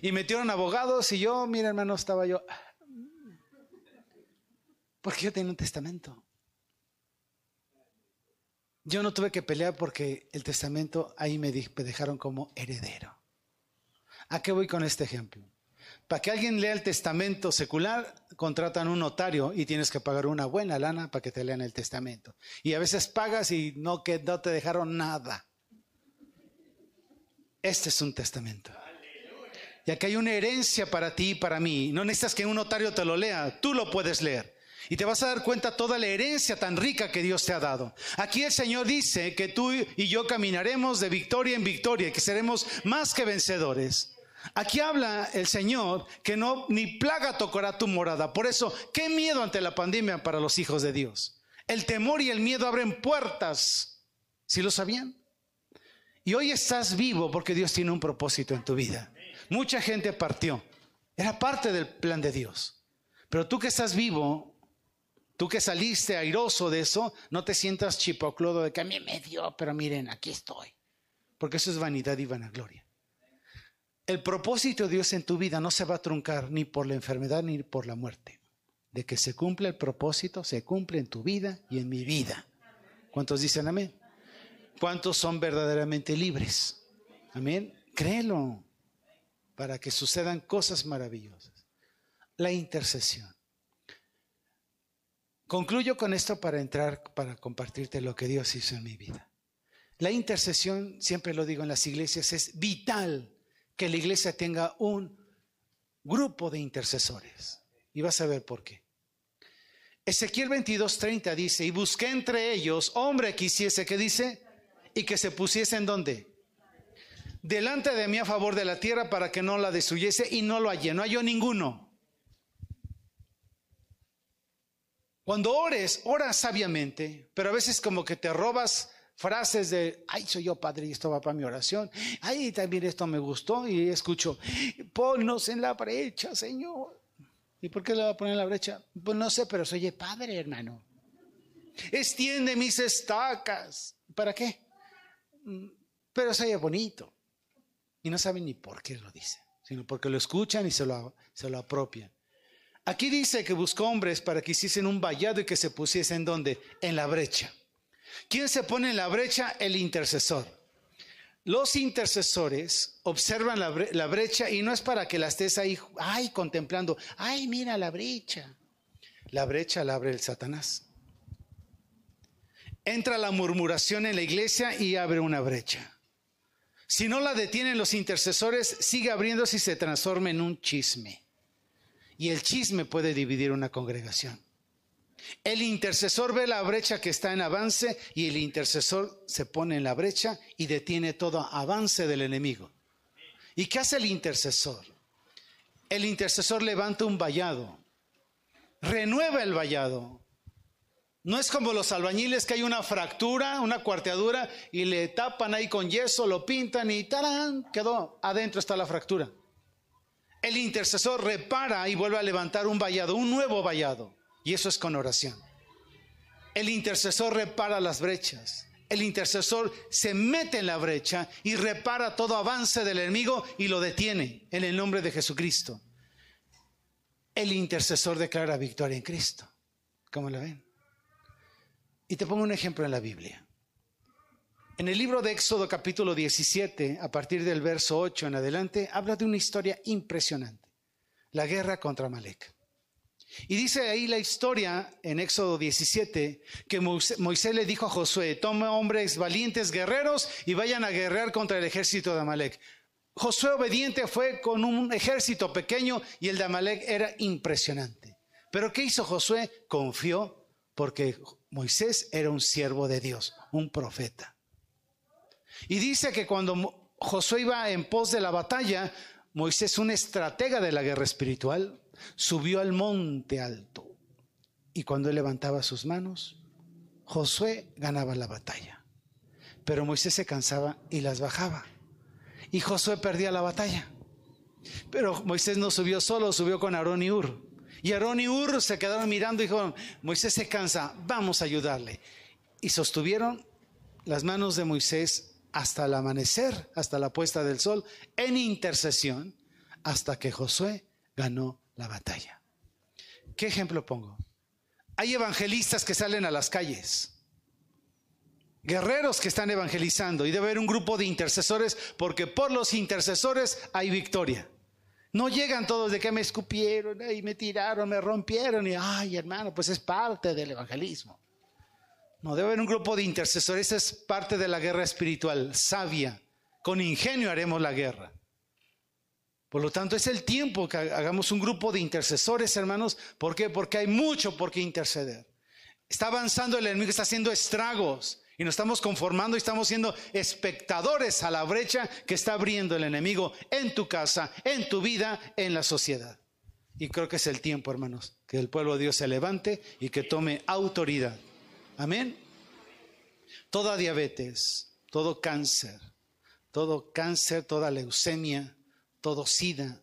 Y metieron abogados y yo, mira hermano, estaba yo, porque yo tenía un testamento. Yo no tuve que pelear porque el testamento ahí me dejaron como heredero. ¿A qué voy con este ejemplo? Para que alguien lea el testamento secular, contratan un notario y tienes que pagar una buena lana para que te lean el testamento. Y a veces pagas y no, que no te dejaron nada. Este es un testamento. Y aquí hay una herencia para ti y para mí. No necesitas que un notario te lo lea, tú lo puedes leer. Y te vas a dar cuenta toda la herencia tan rica que Dios te ha dado. Aquí el Señor dice que tú y yo caminaremos de victoria en victoria, que seremos más que vencedores. Aquí habla el Señor que no ni plaga tocará tu morada. Por eso, qué miedo ante la pandemia para los hijos de Dios. El temor y el miedo abren puertas. ¿Sí lo sabían? Y hoy estás vivo porque Dios tiene un propósito en tu vida. Mucha gente partió. Era parte del plan de Dios. Pero tú que estás vivo, tú que saliste airoso de eso, no te sientas chipoclodo de que a mí me dio, pero miren, aquí estoy. Porque eso es vanidad y vanagloria. El propósito de Dios en tu vida no se va a truncar ni por la enfermedad ni por la muerte. De que se cumple el propósito, se cumple en tu vida y en mi vida. ¿Cuántos dicen amén? ¿Cuántos son verdaderamente libres? Amén. Créelo para que sucedan cosas maravillosas. La intercesión. Concluyo con esto para entrar, para compartirte lo que Dios hizo en mi vida. La intercesión, siempre lo digo en las iglesias, es vital que la iglesia tenga un grupo de intercesores. Y vas a ver por qué. Ezequiel 22:30 dice, y busqué entre ellos hombre que hiciese, que dice, y que se pusiese en donde. Delante de mí a favor de la tierra para que no la destruyese y no lo hallé, no halló ninguno. Cuando ores, ora sabiamente, pero a veces como que te robas frases de, ay, soy yo padre y esto va para mi oración. Ay, también esto me gustó y escucho, ponnos en la brecha, Señor. ¿Y por qué le va a poner en la brecha? Pues no sé, pero soy padre, hermano. Extiende mis estacas. ¿Para qué? Mm, pero soy bonito. Y no saben ni por qué lo dice, sino porque lo escuchan y se lo, se lo apropian. Aquí dice que buscó hombres para que hiciesen un vallado y que se pusiesen donde? En la brecha. ¿Quién se pone en la brecha? El intercesor. Los intercesores observan la, brecha y no es para que la estés ahí, ay, contemplando, ay, mira la brecha. La brecha la abre el Satanás. Entra la murmuración en la iglesia y abre una brecha. Si no la detienen los intercesores, sigue abriéndose y se transforma en un chisme. Y el chisme puede dividir una congregación. El intercesor ve la brecha que está en avance y el intercesor se pone en la brecha y detiene todo avance del enemigo. ¿Y qué hace el intercesor? El intercesor levanta un vallado, renueva el vallado. No es como los albañiles que hay una fractura, una cuarteadura y le tapan ahí con yeso, lo pintan y ¡tarán! quedó, adentro está la fractura. El intercesor repara y vuelve a levantar un vallado, un nuevo vallado. Y eso es con oración. El intercesor repara las brechas. El intercesor se mete en la brecha y repara todo avance del enemigo y lo detiene en el nombre de Jesucristo. El intercesor declara victoria en Cristo. ¿Cómo lo ven? Y te pongo un ejemplo en la Biblia. En el libro de Éxodo capítulo 17, a partir del verso 8 en adelante, habla de una historia impresionante. La guerra contra Malek. Y dice ahí la historia en Éxodo 17 que Moisés le dijo a Josué, toma hombres valientes guerreros y vayan a guerrear contra el ejército de Amalek. Josué obediente fue con un ejército pequeño y el de Amalek era impresionante. Pero ¿qué hizo Josué? Confió porque Moisés era un siervo de Dios, un profeta. Y dice que cuando Josué iba en pos de la batalla, Moisés, un estratega de la guerra espiritual, subió al monte alto y cuando él levantaba sus manos, Josué ganaba la batalla. Pero Moisés se cansaba y las bajaba. Y Josué perdía la batalla. Pero Moisés no subió solo, subió con Aarón y Ur. Y Aarón y Ur se quedaron mirando y dijeron, Moisés se cansa, vamos a ayudarle. Y sostuvieron las manos de Moisés hasta el amanecer, hasta la puesta del sol, en intercesión, hasta que Josué ganó la batalla. ¿Qué ejemplo pongo? Hay evangelistas que salen a las calles. guerreros que están evangelizando y debe haber un grupo de intercesores porque por los intercesores hay victoria. No llegan todos de que me escupieron y me tiraron, me rompieron y, ay hermano, pues es parte del evangelismo. No, debe haber un grupo de intercesores, es parte de la guerra espiritual, sabia. Con ingenio haremos la guerra. Por lo tanto, es el tiempo que hagamos un grupo de intercesores, hermanos. ¿Por qué? Porque hay mucho por qué interceder. Está avanzando el enemigo, está haciendo estragos. Y nos estamos conformando y estamos siendo espectadores a la brecha que está abriendo el enemigo en tu casa, en tu vida, en la sociedad. Y creo que es el tiempo, hermanos, que el pueblo de Dios se levante y que tome autoridad. Amén. Toda diabetes, todo cáncer, todo cáncer, toda leucemia, todo sida,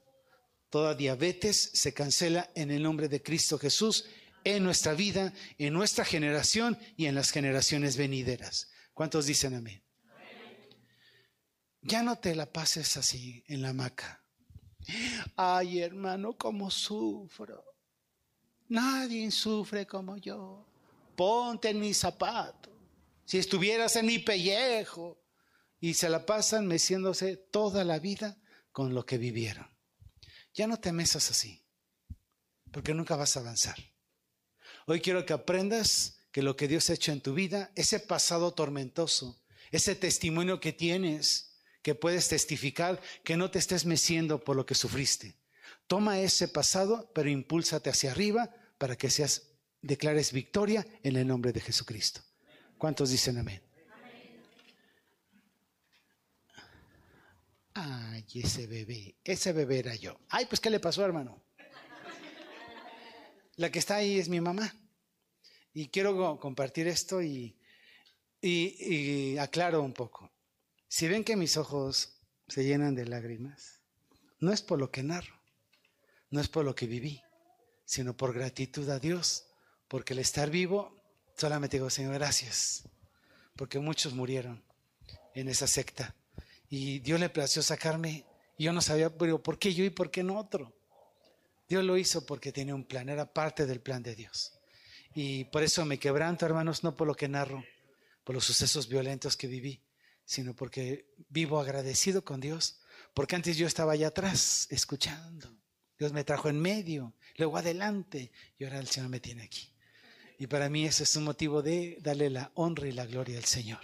toda diabetes se cancela en el nombre de Cristo Jesús en nuestra vida, en nuestra generación y en las generaciones venideras. ¿Cuántos dicen amén? Ya no te la pases así en la hamaca. Ay, hermano, cómo sufro. Nadie sufre como yo. Ponte en mi zapato. Si estuvieras en mi pellejo. Y se la pasan meciéndose toda la vida con lo que vivieron. Ya no te mesas así, porque nunca vas a avanzar. Hoy quiero que aprendas que lo que Dios ha hecho en tu vida, ese pasado tormentoso, ese testimonio que tienes, que puedes testificar, que no te estés meciendo por lo que sufriste. Toma ese pasado, pero impúlsate hacia arriba para que seas, declares victoria en el nombre de Jesucristo. ¿Cuántos dicen amén? Ay, ese bebé, ese bebé era yo. Ay, pues ¿qué le pasó, hermano? La que está ahí es mi mamá. Y quiero compartir esto y, y, aclaro un poco. Si ven que mis ojos se llenan de lágrimas, no es por lo que narro, no es por lo que viví, sino por gratitud a Dios, porque el estar vivo, solamente digo, Señor, gracias, porque muchos murieron en esa secta. Y Dios le plació sacarme, y yo no sabía, ¿por qué yo y por qué no otro? Dios lo hizo porque tenía un plan, era parte del plan de Dios. Y por eso me quebranto, hermanos, no por lo que narro, por los sucesos violentos que viví, sino porque vivo agradecido con Dios, porque antes yo estaba allá atrás, escuchando. Dios me trajo en medio, luego adelante, y ahora el Señor me tiene aquí. Y para mí ese es un motivo de darle la honra y la gloria al Señor.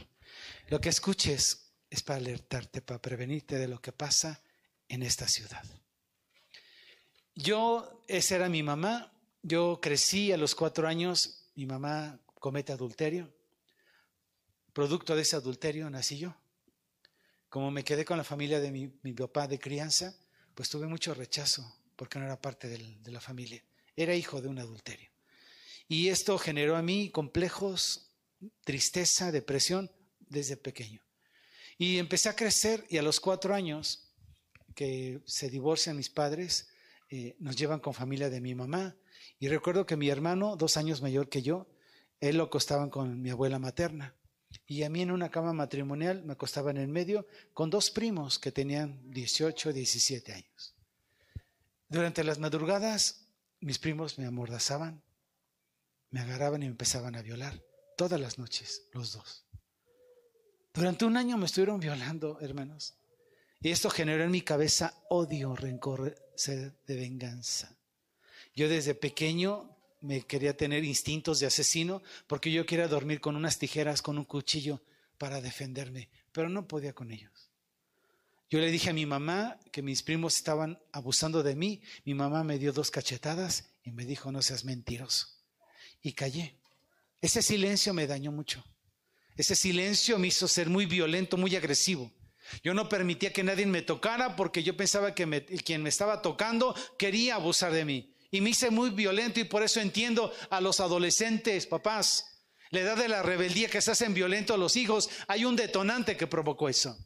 Lo que escuches es para alertarte, para prevenirte de lo que pasa en esta ciudad. Yo, esa era mi mamá. Yo crecí a los cuatro años, mi mamá comete adulterio. Producto de ese adulterio nací yo. Como me quedé con la familia de mi, papá de crianza, pues tuve mucho rechazo porque no era parte de la familia. Era hijo de un adulterio. Y esto generó a mí complejos, tristeza, depresión desde pequeño. Y empecé a crecer y a los cuatro años que se divorcian mis padres, eh, nos llevan con familia de mi mamá. Y recuerdo que mi hermano, dos años mayor que yo, él lo acostaban con mi abuela materna. Y a mí en una cama matrimonial me acostaba en el medio con dos primos que tenían 18, 17 años. Durante las madrugadas, mis primos me amordazaban, me agarraban y me empezaban a violar. Todas las noches, los dos. Durante un año me estuvieron violando, hermanos. Y esto generó en mi cabeza odio, rencor, sed de venganza. Yo desde pequeño me quería tener instintos de asesino porque yo quería dormir con unas tijeras, con un cuchillo para defenderme, pero no podía con ellos. Yo le dije a mi mamá que mis primos estaban abusando de mí. Mi mamá me dio dos cachetadas y me dijo, no seas mentiroso. Y callé. Ese silencio me dañó mucho. Ese silencio me hizo ser muy violento, muy agresivo. Yo no permitía que nadie me tocara porque yo pensaba que quien me estaba tocando quería abusar de mí. Y me hice muy violento y por eso entiendo a los adolescentes, papás. La edad de la rebeldía que se hacen violentos los hijos, hay un detonante que provocó eso.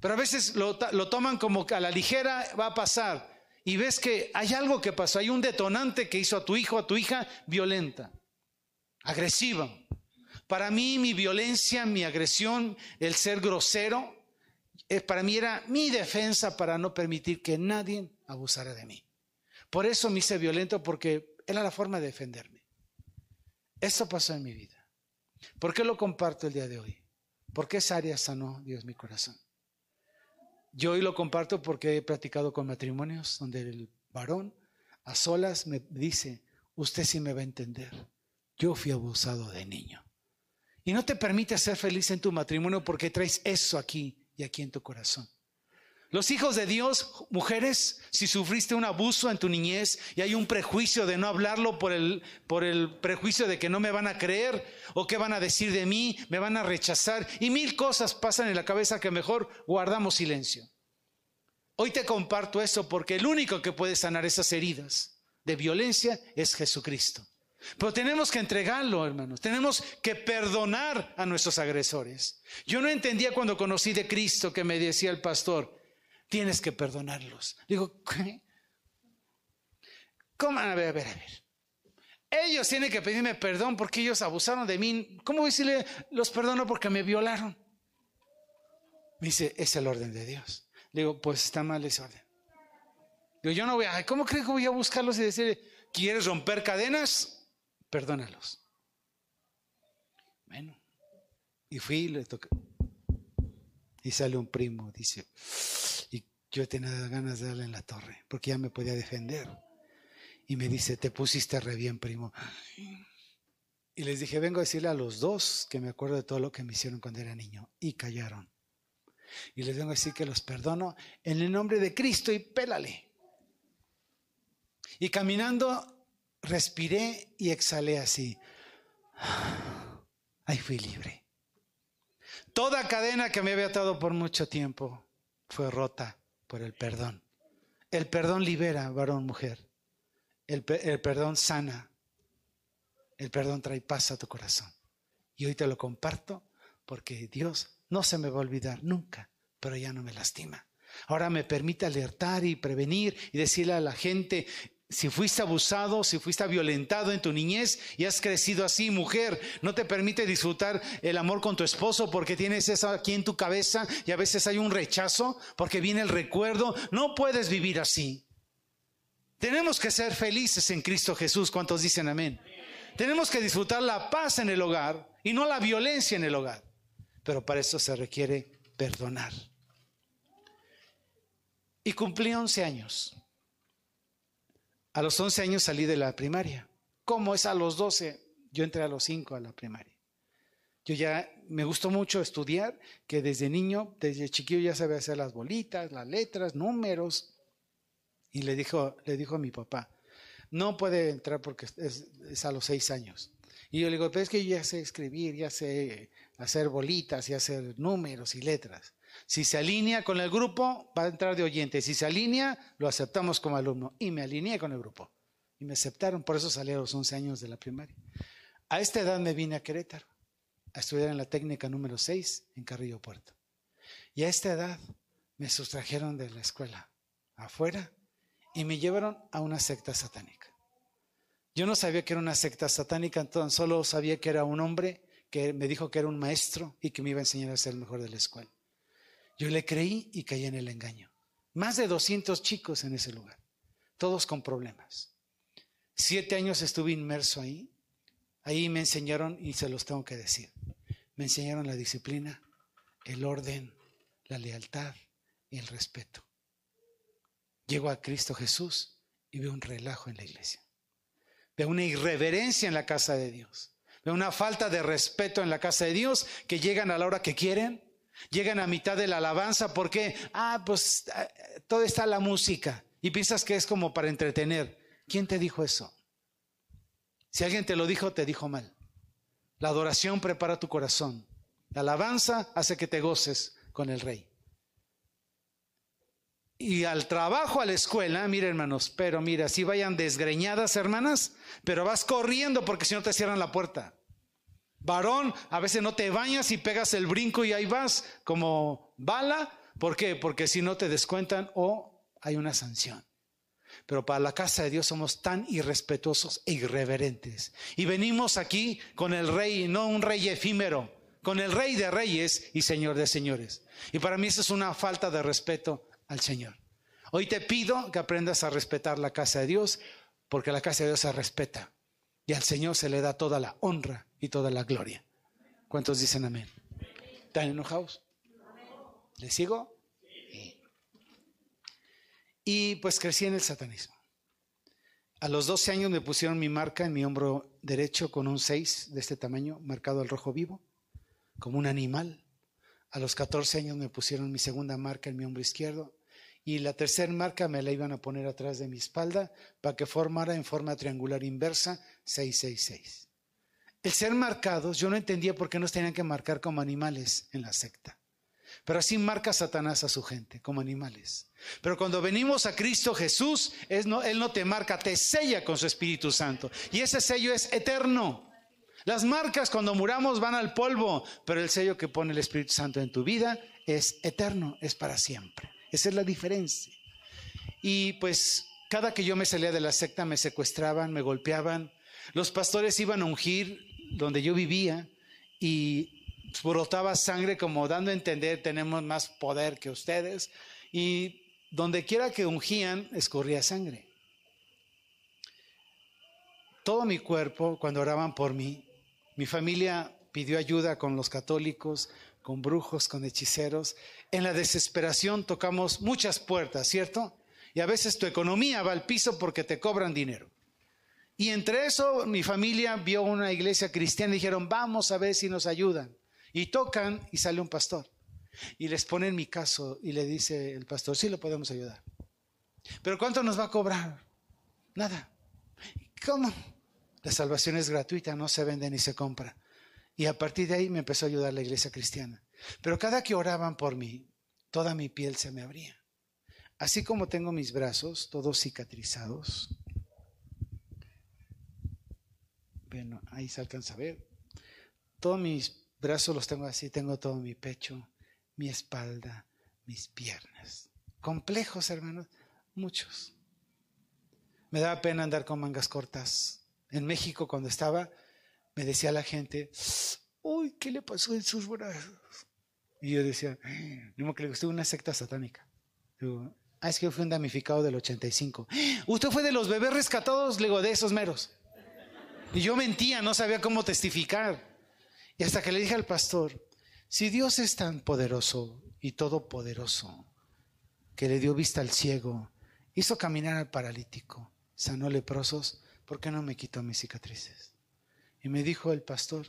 Pero a veces lo, toman como a la ligera va a pasar. Y ves que hay algo que pasó, hay un detonante que hizo a tu hijo, a tu hija violenta, agresiva. Para mí mi violencia, mi agresión, el ser grosero, para mí era mi defensa para no permitir que nadie abusara de mí. Por eso me hice violento porque era la forma de defenderme. Esto pasó en mi vida. ¿Por qué lo comparto el día de hoy? porque esa área sanó Dios mi corazón. Yo hoy lo comparto porque he platicado con matrimonios donde el varón a solas me dice, usted sí me va a entender, yo fui abusado de niño. Y no te permite ser feliz en tu matrimonio porque traes eso aquí y aquí en tu corazón. Los hijos de Dios, mujeres, si sufriste un abuso en tu niñez y hay un prejuicio de no hablarlo por el, por el prejuicio de que no me van a creer o qué van a decir de mí, me van a rechazar y mil cosas pasan en la cabeza que mejor guardamos silencio. Hoy te comparto eso porque el único que puede sanar esas heridas de violencia es Jesucristo. Pero tenemos que entregarlo, hermanos. Tenemos que perdonar a nuestros agresores. Yo no entendía cuando conocí de Cristo que me decía el pastor, tienes que perdonarlos. Digo, ¿qué? ¿Cómo? A ver, a ver, a ver. Ellos tienen que pedirme perdón porque ellos abusaron de mí. ¿Cómo decirle, los perdono porque me violaron? Me dice, es el orden de Dios. Digo, pues está mal ese orden. Digo, yo no voy a, ¿cómo creo que voy a buscarlos y decirle, ¿quieres romper cadenas? Perdónalos. Bueno, y fui y le toqué. Y sale un primo, dice, yo tenía ganas de darle en la torre, porque ya me podía defender. Y me dice, te pusiste re bien, primo. Y les dije, vengo a decirle a los dos que me acuerdo de todo lo que me hicieron cuando era niño. Y callaron. Y les vengo a decir que los perdono en el nombre de Cristo y pélale. Y caminando, respiré y exhalé así. Ahí fui libre. Toda cadena que me había atado por mucho tiempo fue rota por el perdón. El perdón libera, varón, mujer. El, el, perdón sana. El perdón trae paz a tu corazón. Y hoy te lo comparto porque Dios no se me va a olvidar nunca, pero ya no me lastima. Ahora me permite alertar y prevenir y decirle a la gente, si fuiste abusado, si fuiste violentado en tu niñez y has crecido así, mujer, no te permite disfrutar el amor con tu esposo porque tienes eso aquí en tu cabeza y a veces hay un rechazo porque viene el recuerdo. No puedes vivir así. Tenemos que ser felices en Cristo Jesús. ¿Cuántos dicen amén? Tenemos que disfrutar la paz en el hogar y no la violencia en el hogar. Pero para eso se requiere perdonar. Y cumplí 11 años. A los 11 años salí de la primaria. ¿Cómo es a los 12? Yo entré a los 5 a la primaria. Yo ya me gustó mucho estudiar, que desde niño, desde chiquillo ya sabía hacer las bolitas, las letras, números. Y le dijo, le dijo a mi papá, no puede entrar porque es, a los 6 años. Y yo le digo, pero es que yo ya sé escribir, ya sé hacer bolitas y hacer números y letras. Si se alinea con el grupo, va a entrar de oyente. Si se alinea, lo aceptamos como alumno. Y me alineé con el grupo. Y me aceptaron. Por eso salí a los 11 años de la primaria. A esta edad me vine a Querétaro a estudiar en la técnica número 6 en Carrillo Puerto. Y a esta edad me sustrajeron de la escuela afuera y me llevaron a una secta satánica. Yo no sabía que era una secta satánica, entonces solo sabía que era un hombre que me dijo que era un maestro y que me iba a enseñar a ser el mejor de la escuela. Yo le creí y caí en el engaño. Más de 200 chicos en ese lugar, todos con problemas. Siete años estuve inmerso ahí. Ahí me enseñaron, y se los tengo que decir, me enseñaron la disciplina, el orden, la lealtad y el respeto. Llego a Cristo Jesús y veo un relajo en la iglesia. Veo una irreverencia en la casa de Dios. Veo una falta de respeto en la casa de Dios que llegan a la hora que quieren, Llegan a mitad de la alabanza porque, ah, pues eh, todo está la música y piensas que es como para entretener. ¿Quién te dijo eso? Si alguien te lo dijo, te dijo mal. La adoración prepara tu corazón. La alabanza hace que te goces con el rey. Y al trabajo, a la escuela, mira hermanos, pero mira, si vayan desgreñadas hermanas, pero vas corriendo porque si no te cierran la puerta. Varón, a veces no te bañas y pegas el brinco y ahí vas como bala. ¿Por qué? Porque si no te descuentan o hay una sanción. Pero para la casa de Dios somos tan irrespetuosos e irreverentes. Y venimos aquí con el rey, no un rey efímero, con el rey de reyes y señor de señores. Y para mí eso es una falta de respeto al Señor. Hoy te pido que aprendas a respetar la casa de Dios, porque la casa de Dios se respeta. Y al Señor se le da toda la honra y toda la gloria. ¿Cuántos dicen amén? ¿Están enojados? ¿Les sigo? Y pues crecí en el satanismo. A los 12 años me pusieron mi marca en mi hombro derecho con un 6 de este tamaño, marcado al rojo vivo, como un animal. A los 14 años me pusieron mi segunda marca en mi hombro izquierdo y la tercera marca me la iban a poner atrás de mi espalda para que formara en forma triangular inversa 666. El ser marcados, yo no entendía por qué nos tenían que marcar como animales en la secta. Pero así marca Satanás a su gente, como animales. Pero cuando venimos a Cristo Jesús, Él no te marca, te sella con su Espíritu Santo. Y ese sello es eterno. Las marcas cuando muramos van al polvo, pero el sello que pone el Espíritu Santo en tu vida es eterno, es para siempre. Esa es la diferencia. Y pues cada que yo me salía de la secta me secuestraban, me golpeaban. Los pastores iban a ungir donde yo vivía y brotaba sangre como dando a entender tenemos más poder que ustedes y donde quiera que ungían escurría sangre. Todo mi cuerpo, cuando oraban por mí, mi familia pidió ayuda con los católicos, con brujos, con hechiceros. En la desesperación tocamos muchas puertas, ¿cierto? Y a veces tu economía va al piso porque te cobran dinero. Y entre eso mi familia vio una iglesia cristiana y dijeron, vamos a ver si nos ayudan. Y tocan y sale un pastor. Y les ponen mi caso y le dice el pastor, sí lo podemos ayudar. Pero ¿cuánto nos va a cobrar? Nada. ¿Cómo? La salvación es gratuita, no se vende ni se compra. Y a partir de ahí me empezó a ayudar la iglesia cristiana. Pero cada que oraban por mí, toda mi piel se me abría. Así como tengo mis brazos todos cicatrizados. Bueno, ahí se alcanza a ver. Todos mis brazos los tengo así, tengo todo mi pecho, mi espalda, mis piernas. Complejos, hermanos, muchos. Me daba pena andar con mangas cortas. En México, cuando estaba, me decía la gente, uy, ¿qué le pasó en sus brazos? Y yo decía, no que le gustó una secta satánica. ah, es que fue un damnificado del 85. Usted fue de los bebés rescatados, le digo, de esos meros. Y yo mentía, no sabía cómo testificar. Y hasta que le dije al pastor, si Dios es tan poderoso y todopoderoso, que le dio vista al ciego, hizo caminar al paralítico, sanó leprosos, ¿por qué no me quitó mis cicatrices? Y me dijo el pastor,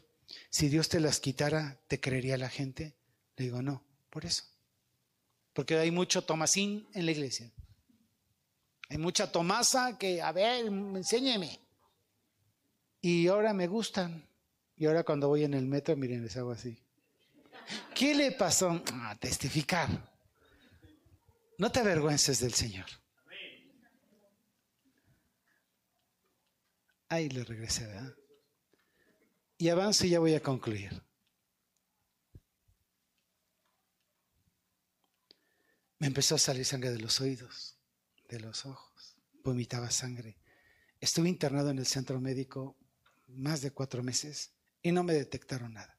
si Dios te las quitara, ¿te creería la gente? Le digo, no, por eso. Porque hay mucho Tomasín en la iglesia. Hay mucha Tomasa que, a ver, enséñeme. Y ahora me gustan. Y ahora cuando voy en el metro, miren, les hago así. ¿Qué le pasó? A testificar. No te avergüences del Señor. Ahí le regresé, ¿verdad? Y avance y ya voy a concluir. Me empezó a salir sangre de los oídos, de los ojos, vomitaba sangre. Estuve internado en el centro médico más de cuatro meses y no me detectaron nada.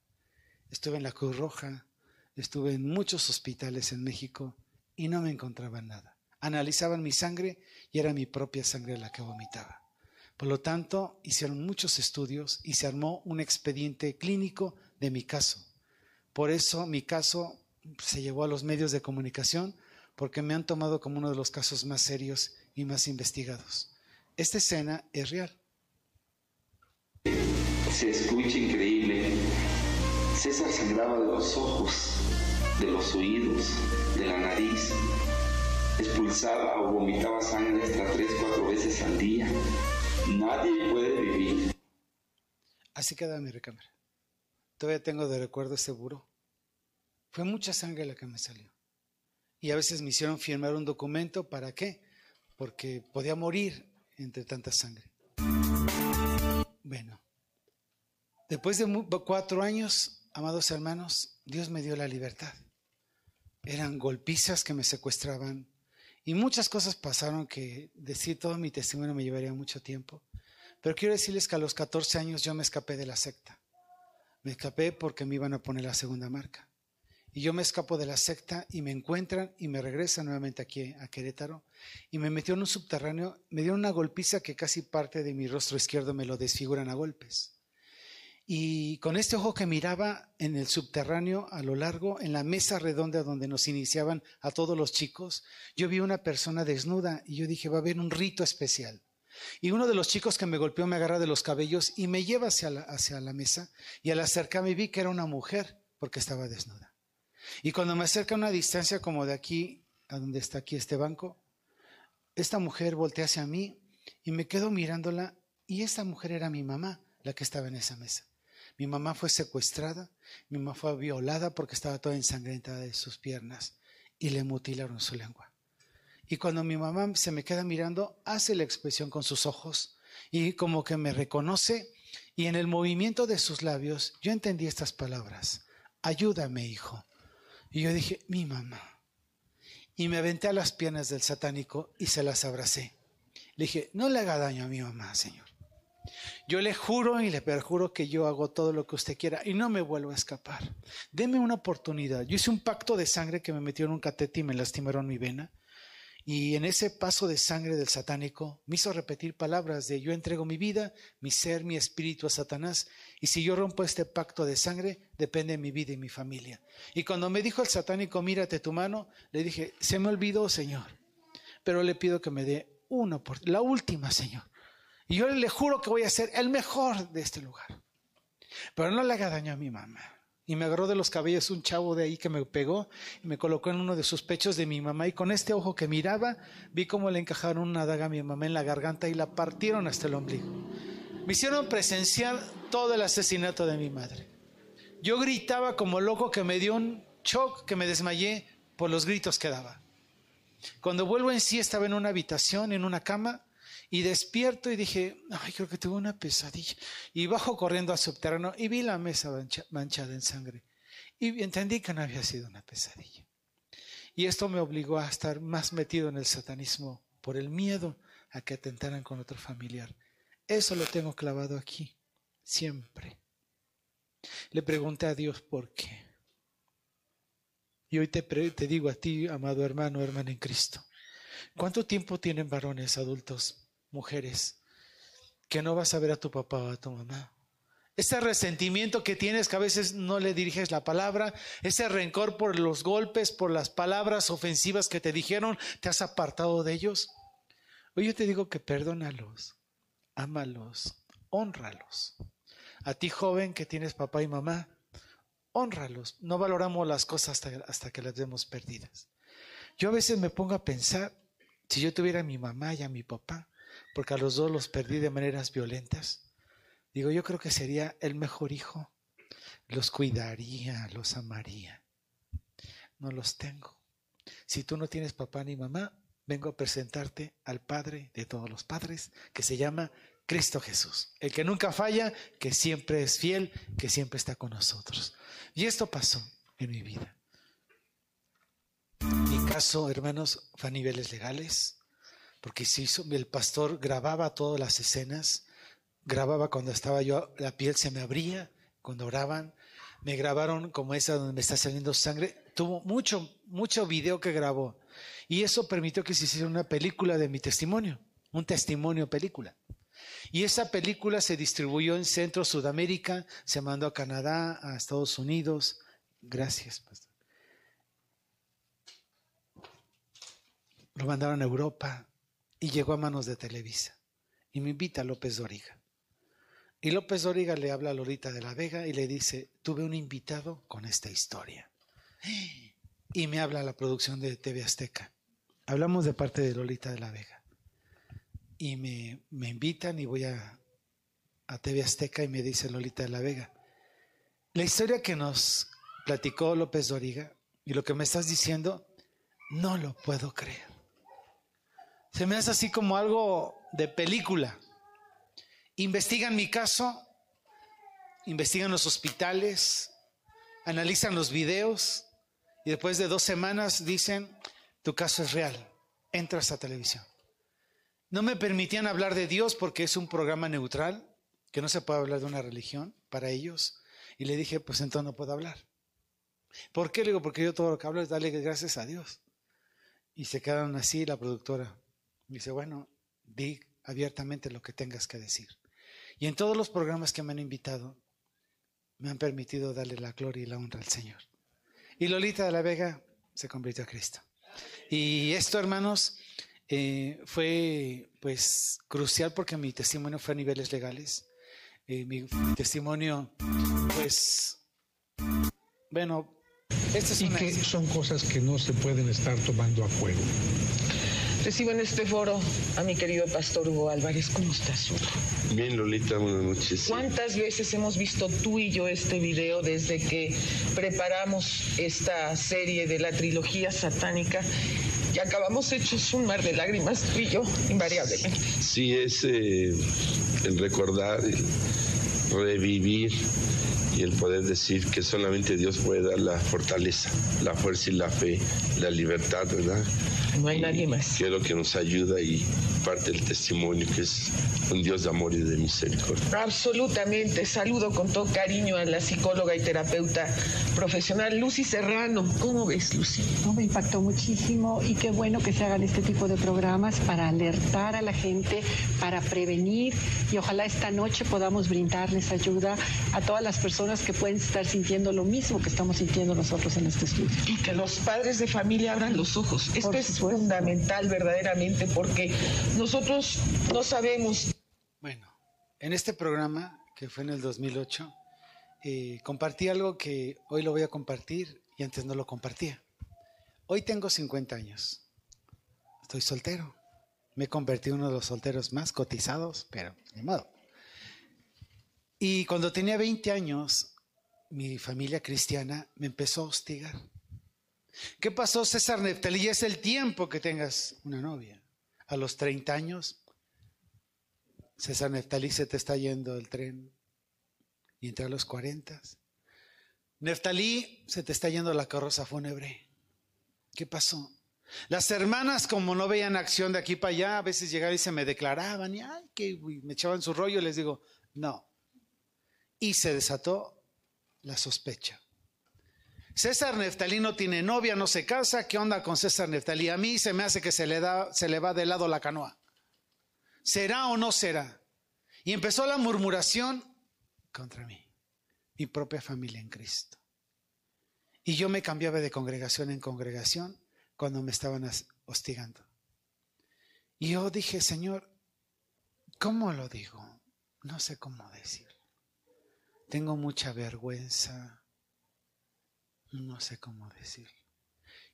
Estuve en la Cruz Roja, estuve en muchos hospitales en México y no me encontraban nada. Analizaban mi sangre y era mi propia sangre la que vomitaba. Por lo tanto, hicieron muchos estudios y se armó un expediente clínico de mi caso. Por eso mi caso se llevó a los medios de comunicación porque me han tomado como uno de los casos más serios y más investigados. Esta escena es real se escucha increíble. César sangraba de los ojos, de los oídos, de la nariz. Expulsaba o vomitaba sangre hasta tres, cuatro veces al día. Así queda mi recámara. Todavía tengo de recuerdo ese buró. Fue mucha sangre la que me salió. Y a veces me hicieron firmar un documento. ¿Para qué? Porque podía morir entre tanta sangre. Bueno, Después de cuatro años, amados hermanos, Dios me dio la libertad. Eran golpizas que me secuestraban y muchas cosas pasaron que decir todo mi testimonio me llevaría mucho tiempo. Pero quiero decirles que a los 14 años yo me escapé de la secta. Me escapé porque me iban a poner la segunda marca. Y yo me escapo de la secta y me encuentran y me regresan nuevamente aquí a Querétaro y me metió en un subterráneo, me dieron una golpiza que casi parte de mi rostro izquierdo me lo desfiguran a golpes. Y con este ojo que miraba en el subterráneo, a lo largo, en la mesa redonda donde nos iniciaban a todos los chicos, yo vi una persona desnuda y yo dije, va a haber un rito especial. Y uno de los chicos que me golpeó me agarra de los cabellos y me lleva hacia la, hacia la mesa. Y al acercarme vi que era una mujer porque estaba desnuda. Y cuando me acerca a una distancia como de aquí, a donde está aquí este banco, esta mujer voltea hacia mí y me quedo mirándola y esta mujer era mi mamá, la que estaba en esa mesa. Mi mamá fue secuestrada, mi mamá fue violada porque estaba toda ensangrentada de sus piernas y le mutilaron su lengua. Y cuando mi mamá se me queda mirando, hace la expresión con sus ojos y como que me reconoce y en el movimiento de sus labios yo entendí estas palabras, ayúdame hijo. Y yo dije, mi mamá. Y me aventé a las piernas del satánico y se las abracé. Le dije, no le haga daño a mi mamá, Señor. Yo le juro y le perjuro que yo hago todo lo que usted quiera y no me vuelvo a escapar. Deme una oportunidad. Yo hice un pacto de sangre que me metió en un catete y me lastimaron mi vena. Y en ese paso de sangre del satánico me hizo repetir palabras de yo entrego mi vida, mi ser, mi espíritu a Satanás. Y si yo rompo este pacto de sangre, depende de mi vida y mi familia. Y cuando me dijo el satánico, mírate tu mano, le dije, se me olvidó, Señor. Pero le pido que me dé una oportunidad, la última, Señor. Y yo le juro que voy a ser el mejor de este lugar. Pero no le haga daño a mi mamá y me agarró de los cabellos un chavo de ahí que me pegó y me colocó en uno de sus pechos de mi mamá y con este ojo que miraba vi cómo le encajaron una daga a mi mamá en la garganta y la partieron hasta el ombligo. Me hicieron presenciar todo el asesinato de mi madre. Yo gritaba como loco que me dio un shock, que me desmayé por los gritos que daba. Cuando vuelvo en sí estaba en una habitación, en una cama, y despierto y dije, ay, creo que tuve una pesadilla. Y bajo corriendo al subterráneo y vi la mesa manchada en sangre. Y entendí que no había sido una pesadilla. Y esto me obligó a estar más metido en el satanismo por el miedo a que atentaran con otro familiar. Eso lo tengo clavado aquí, siempre. Le pregunté a Dios por qué. Y hoy te, te digo a ti, amado hermano, hermana en Cristo, ¿cuánto tiempo tienen varones adultos mujeres, que no vas a ver a tu papá o a tu mamá. Ese resentimiento que tienes que a veces no le diriges la palabra, ese rencor por los golpes, por las palabras ofensivas que te dijeron, te has apartado de ellos. Hoy yo te digo que perdónalos, ámalos, honralos. A ti joven que tienes papá y mamá, honralos. No valoramos las cosas hasta, hasta que las vemos perdidas. Yo a veces me pongo a pensar, si yo tuviera a mi mamá y a mi papá, porque a los dos los perdí de maneras violentas. Digo, yo creo que sería el mejor hijo. Los cuidaría, los amaría. No los tengo. Si tú no tienes papá ni mamá, vengo a presentarte al Padre de todos los padres, que se llama Cristo Jesús. El que nunca falla, que siempre es fiel, que siempre está con nosotros. Y esto pasó en mi vida. Mi caso, hermanos, fue a niveles legales porque si el pastor grababa todas las escenas, grababa cuando estaba yo, la piel se me abría, cuando oraban, me grabaron como esa donde me está saliendo sangre, tuvo mucho, mucho video que grabó. Y eso permitió que se hiciera una película de mi testimonio, un testimonio película. Y esa película se distribuyó en Centro Sudamérica, se mandó a Canadá, a Estados Unidos. Gracias, pastor. Lo mandaron a Europa, y llegó a manos de Televisa. Y me invita a López Doriga. Y López Doriga le habla a Lolita de la Vega y le dice, tuve un invitado con esta historia. Y me habla la producción de TV Azteca. Hablamos de parte de Lolita de la Vega. Y me, me invitan y voy a, a TV Azteca y me dice Lolita de la Vega, la historia que nos platicó López Doriga y lo que me estás diciendo, no lo puedo creer. Se me hace así como algo de película. Investigan mi caso, investigan los hospitales, analizan los videos y después de dos semanas dicen, tu caso es real, entras a televisión. No me permitían hablar de Dios porque es un programa neutral, que no se puede hablar de una religión para ellos. Y le dije, pues entonces no puedo hablar. ¿Por qué? Le digo, porque yo todo lo que hablo es darle gracias a Dios. Y se quedaron así la productora. Dice, bueno, di abiertamente lo que tengas que decir. Y en todos los programas que me han invitado, me han permitido darle la gloria y la honra al Señor. Y Lolita de la Vega se convirtió a Cristo. Y esto, hermanos, eh, fue pues crucial porque mi testimonio fue a niveles legales. Eh, mi, testimonio, pues, bueno, estas y que son cosas que no se pueden estar tomando a juego. Recibo en este foro a mi querido pastor Hugo Álvarez. ¿Cómo estás, Hugo? Bien, Lolita, buenas noches. ¿Cuántas veces hemos visto tú y yo este video desde que preparamos esta serie de la trilogía satánica? Y acabamos hechos un mar de lágrimas, tú y yo, invariablemente. Sí, es eh, el recordar, el revivir y el poder decir que solamente Dios puede dar la fortaleza, la fuerza y la fe, la libertad, ¿verdad? No hay nadie más. Que es lo que nos ayuda y parte del testimonio, que es un Dios de amor y de misericordia. Absolutamente. Saludo con todo cariño a la psicóloga y terapeuta profesional Lucy Serrano. ¿Cómo ves, Lucy? No, me impactó muchísimo y qué bueno que se hagan este tipo de programas para alertar a la gente, para prevenir y ojalá esta noche podamos brindarles ayuda a todas las personas que pueden estar sintiendo lo mismo que estamos sintiendo nosotros en este estudio. Y que los padres de familia abran los ojos. Esto es fundamental verdaderamente porque nosotros no sabemos. Bueno, en este programa que fue en el 2008, eh, compartí algo que hoy lo voy a compartir y antes no lo compartía. Hoy tengo 50 años. Estoy soltero. Me he convertido en uno de los solteros más cotizados, pero de modo. Y cuando tenía 20 años, mi familia cristiana me empezó a hostigar. ¿Qué pasó, César Neftalí? Es el tiempo que tengas una novia. A los 30 años, César Neftalí se te está yendo el tren. Y entre los 40, Neftalí se te está yendo la carroza fúnebre. ¿Qué pasó? Las hermanas, como no veían acción de aquí para allá, a veces llegaban y se me declaraban y ay, que me echaban su rollo. Les digo, no. Y se desató la sospecha. César Neftalí no tiene novia, no se casa. ¿Qué onda con César Neftalí? A mí se me hace que se le, da, se le va de lado la canoa. ¿Será o no será? Y empezó la murmuración contra mí, mi propia familia en Cristo. Y yo me cambiaba de congregación en congregación cuando me estaban hostigando. Y yo dije, Señor, ¿cómo lo digo? No sé cómo decir. Tengo mucha vergüenza no sé cómo decirlo.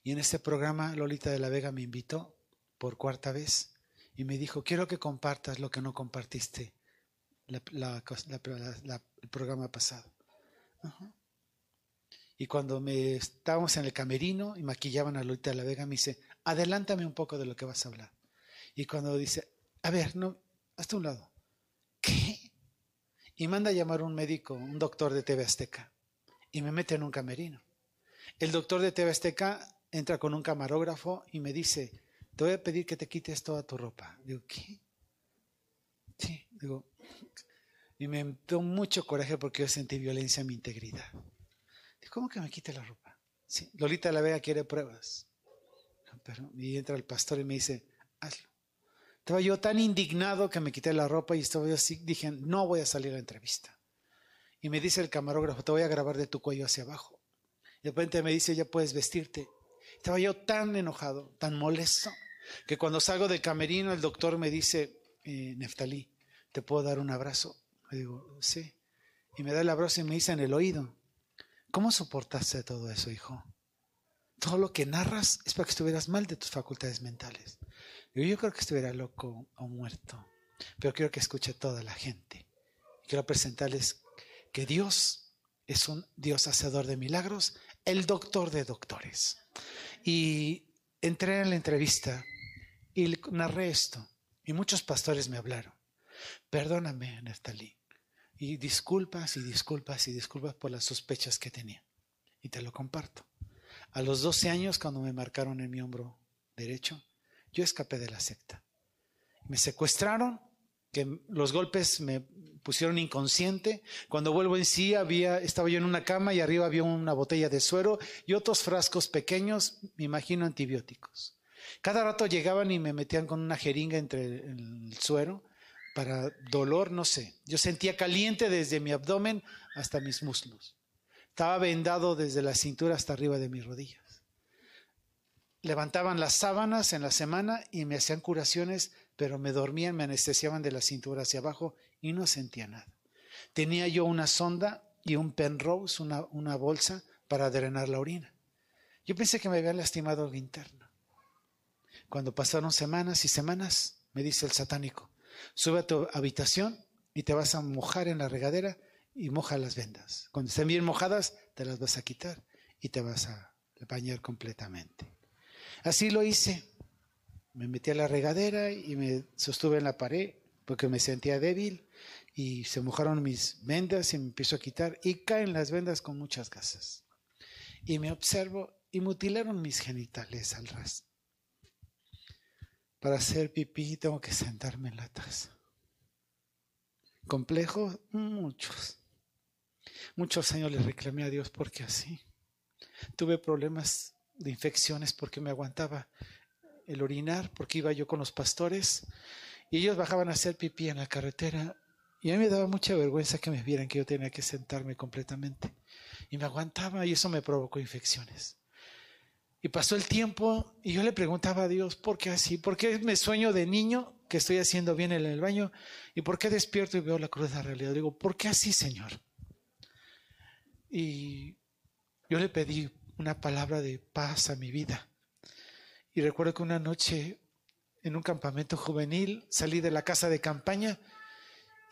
Y en este programa Lolita de la Vega me invitó por cuarta vez y me dijo, quiero que compartas lo que no compartiste el programa pasado. Y cuando me estábamos en el camerino y maquillaban a Lolita de la Vega, me dice, adelántame un poco de lo que vas a hablar. Y cuando dice, a ver, no, hasta un lado. ¿Qué? Y manda a llamar un médico, un doctor de TV Azteca, y me mete en un camerino. El doctor de TV entra con un camarógrafo y me dice, te voy a pedir que te quites toda tu ropa. Digo, ¿qué? Sí, digo, y me dio mucho coraje porque yo sentí violencia a mi integridad. Digo, ¿cómo que me quite la ropa? Sí, Lolita la Vega quiere pruebas. Pero, y entra el pastor y me dice, hazlo. Estaba yo tan indignado que me quité la ropa y estaba yo así, dije, no voy a salir a la entrevista. Y me dice el camarógrafo, te voy a grabar de tu cuello hacia abajo. De repente me dice, ya puedes vestirte. Estaba yo tan enojado, tan molesto, que cuando salgo del camerino el doctor me dice, eh, Neftalí, ¿te puedo dar un abrazo? Le digo, sí. Y me da el abrazo y me dice en el oído, ¿cómo soportaste todo eso, hijo? Todo lo que narras es para que estuvieras mal de tus facultades mentales. yo creo que estuviera loco o muerto, pero quiero que escuche toda la gente. Quiero presentarles que Dios es un Dios hacedor de milagros el doctor de doctores. Y entré en la entrevista y narré esto. Y muchos pastores me hablaron. Perdóname, Neftalí. Y disculpas y disculpas y disculpas por las sospechas que tenía. Y te lo comparto. A los 12 años, cuando me marcaron en mi hombro derecho, yo escapé de la secta. Me secuestraron, que los golpes me pusieron inconsciente. Cuando vuelvo en sí, había, estaba yo en una cama y arriba había una botella de suero y otros frascos pequeños, me imagino antibióticos. Cada rato llegaban y me metían con una jeringa entre el suero para dolor, no sé. Yo sentía caliente desde mi abdomen hasta mis muslos. Estaba vendado desde la cintura hasta arriba de mis rodillas. Levantaban las sábanas en la semana y me hacían curaciones, pero me dormían, me anestesiaban de la cintura hacia abajo y no sentía nada. Tenía yo una sonda y un penrose, una, bolsa para drenar la orina. Yo pensé que me había lastimado algo interno. Cuando pasaron semanas y semanas, me dice el satánico, sube a tu habitación y te vas a mojar en la regadera y moja las vendas. Cuando estén bien mojadas, te las vas a quitar y te vas a bañar completamente. Así lo hice. Me metí a la regadera y me sostuve en la pared porque me sentía débil y se mojaron mis vendas y me empiezo a quitar y caen las vendas con muchas gasas. Y me observo y mutilaron mis genitales al ras. Para hacer pipí tengo que sentarme en la taza. Complejos, muchos. Muchos años le reclamé a Dios porque así. Tuve problemas de infecciones porque me aguantaba el orinar, porque iba yo con los pastores y ellos bajaban a hacer pipí en la carretera y a mí me daba mucha vergüenza que me vieran que yo tenía que sentarme completamente. Y me aguantaba y eso me provocó infecciones. Y pasó el tiempo y yo le preguntaba a Dios, ¿por qué así? ¿Por qué me sueño de niño que estoy haciendo bien en el baño? ¿Y por qué despierto y veo la cruz de la realidad? Digo, ¿por qué así, Señor? Y yo le pedí una palabra de paz a mi vida. Y recuerdo que una noche en un campamento juvenil salí de la casa de campaña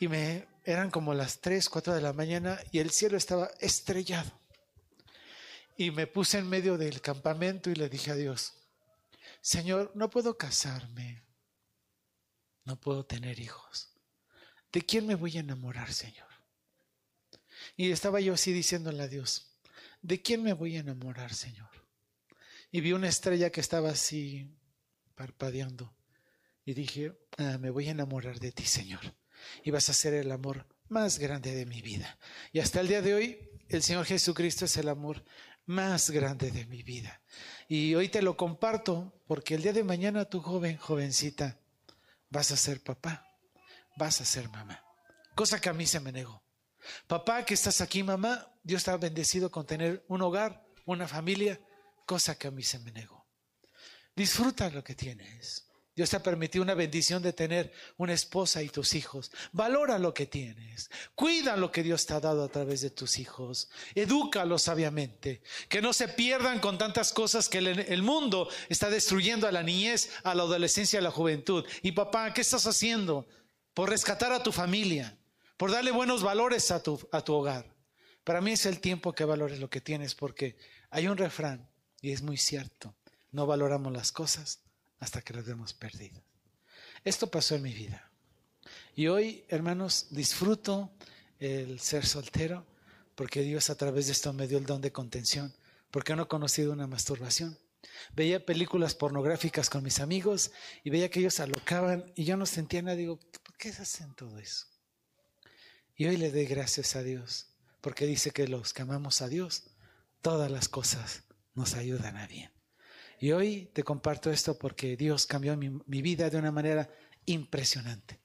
y me eran como las 3, 4 de la mañana y el cielo estaba estrellado. Y me puse en medio del campamento y le dije a Dios, Señor, no puedo casarme, no puedo tener hijos. ¿De quién me voy a enamorar, Señor? Y estaba yo así diciéndole a Dios, ¿de quién me voy a enamorar, Señor? Y vi una estrella que estaba así parpadeando. Y dije, ah, me voy a enamorar de ti, Señor. Y vas a ser el amor más grande de mi vida. Y hasta el día de hoy, el Señor Jesucristo es el amor más grande de mi vida. Y hoy te lo comparto porque el día de mañana tu joven, jovencita, vas a ser papá, vas a ser mamá. Cosa que a mí se me negó. Papá, que estás aquí, mamá, Dios está bendecido con tener un hogar, una familia, cosa que a mí se me negó. Disfruta lo que tienes. Dios te ha permitido una bendición de tener una esposa y tus hijos. Valora lo que tienes. Cuida lo que Dios te ha dado a través de tus hijos. Edúcalos sabiamente. Que no se pierdan con tantas cosas que el, mundo está destruyendo a la niñez, a la adolescencia, a la juventud. Y papá, ¿qué estás haciendo? Por rescatar a tu familia. Por darle buenos valores a tu, a tu hogar. Para mí es el tiempo que valores lo que tienes porque hay un refrán y es muy cierto. No valoramos las cosas hasta que las vemos perdidas. Esto pasó en mi vida. Y hoy, hermanos, disfruto el ser soltero porque Dios a través de esto me dio el don de contención, porque no he conocido una masturbación. Veía películas pornográficas con mis amigos y veía que ellos alocaban y yo no sentía nada. Digo, ¿por qué hacen todo eso? Y hoy le doy gracias a Dios, porque dice que los que amamos a Dios, todas las cosas nos ayudan a bien. Y hoy te comparto esto porque Dios cambió mi, vida de una manera impresionante.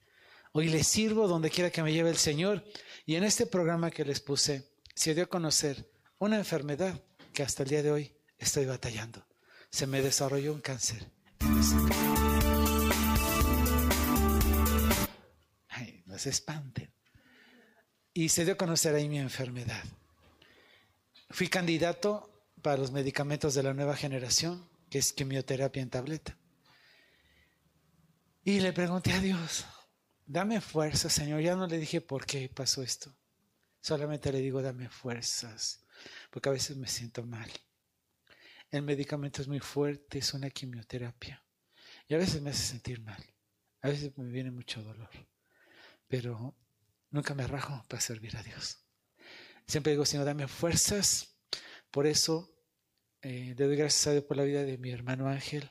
Hoy le sirvo donde quiera que me lleve el Señor. Y en este programa que les puse, se dio a conocer una enfermedad que hasta el día de hoy estoy batallando. Se me desarrolló un cáncer. Ay, no se espanten. Y se dio a conocer ahí mi enfermedad. Fui candidato para los medicamentos de la nueva generación que es quimioterapia en tableta. Y le pregunté a Dios, dame fuerza, Señor. Ya no le dije por qué pasó esto. Solamente le digo, dame fuerzas, porque a veces me siento mal. El medicamento es muy fuerte, es una quimioterapia. Y a veces me hace sentir mal. A veces me viene mucho dolor. Pero nunca me rajo para servir a Dios. Siempre digo, Señor, dame fuerzas. Por eso eh, le doy gracias a Dios por la vida de mi hermano Ángel,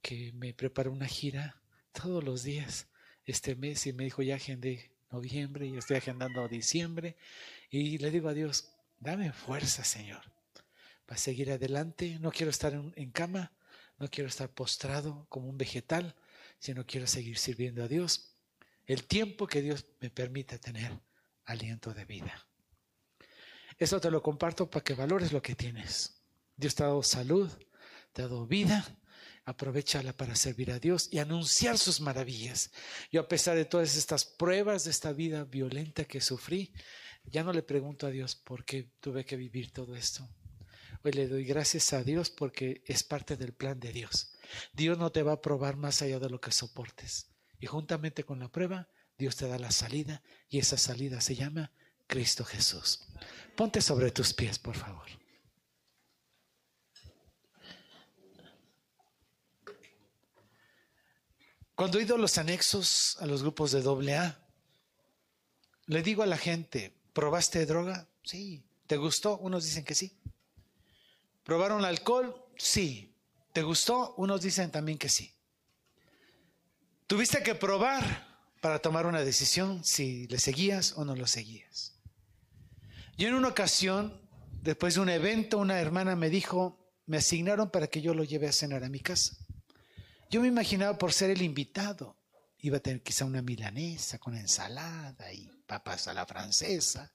que me preparó una gira todos los días este mes y me dijo ya agendé noviembre y estoy agendando diciembre. Y le digo a Dios, dame fuerza, Señor, para seguir adelante. No quiero estar en, cama, no quiero estar postrado como un vegetal, sino quiero seguir sirviendo a Dios. el tiempo que Dios me permite tener aliento de vida. Eso te lo comparto para que valores lo que tienes. Dios te ha dado salud, te ha dado vida, aprovechala para servir a Dios y anunciar sus maravillas. Yo a pesar de todas estas pruebas de esta vida violenta que sufrí, ya no le pregunto a Dios por qué tuve que vivir todo esto. Hoy le doy gracias a Dios porque es parte del plan de Dios. Dios no te va a probar más allá de lo que soportes. Y juntamente con la prueba, Dios te da la salida y esa salida se llama Cristo Jesús. Ponte sobre tus pies, por favor. Cuando he ido a los anexos a los grupos de doble A, le digo a la gente, ¿probaste droga? Sí. ¿Te gustó? Unos dicen que sí. ¿Probaron alcohol? Sí. ¿Te gustó? Unos dicen también que sí. Tuviste que probar para tomar una decisión si le seguías o no lo seguías. Yo en una ocasión, después de un evento, una hermana me dijo, me asignaron para que yo lo lleve a cenar a mi casa. Yo me imaginaba por ser el invitado, iba a tener quizá una milanesa con ensalada y papas a la francesa,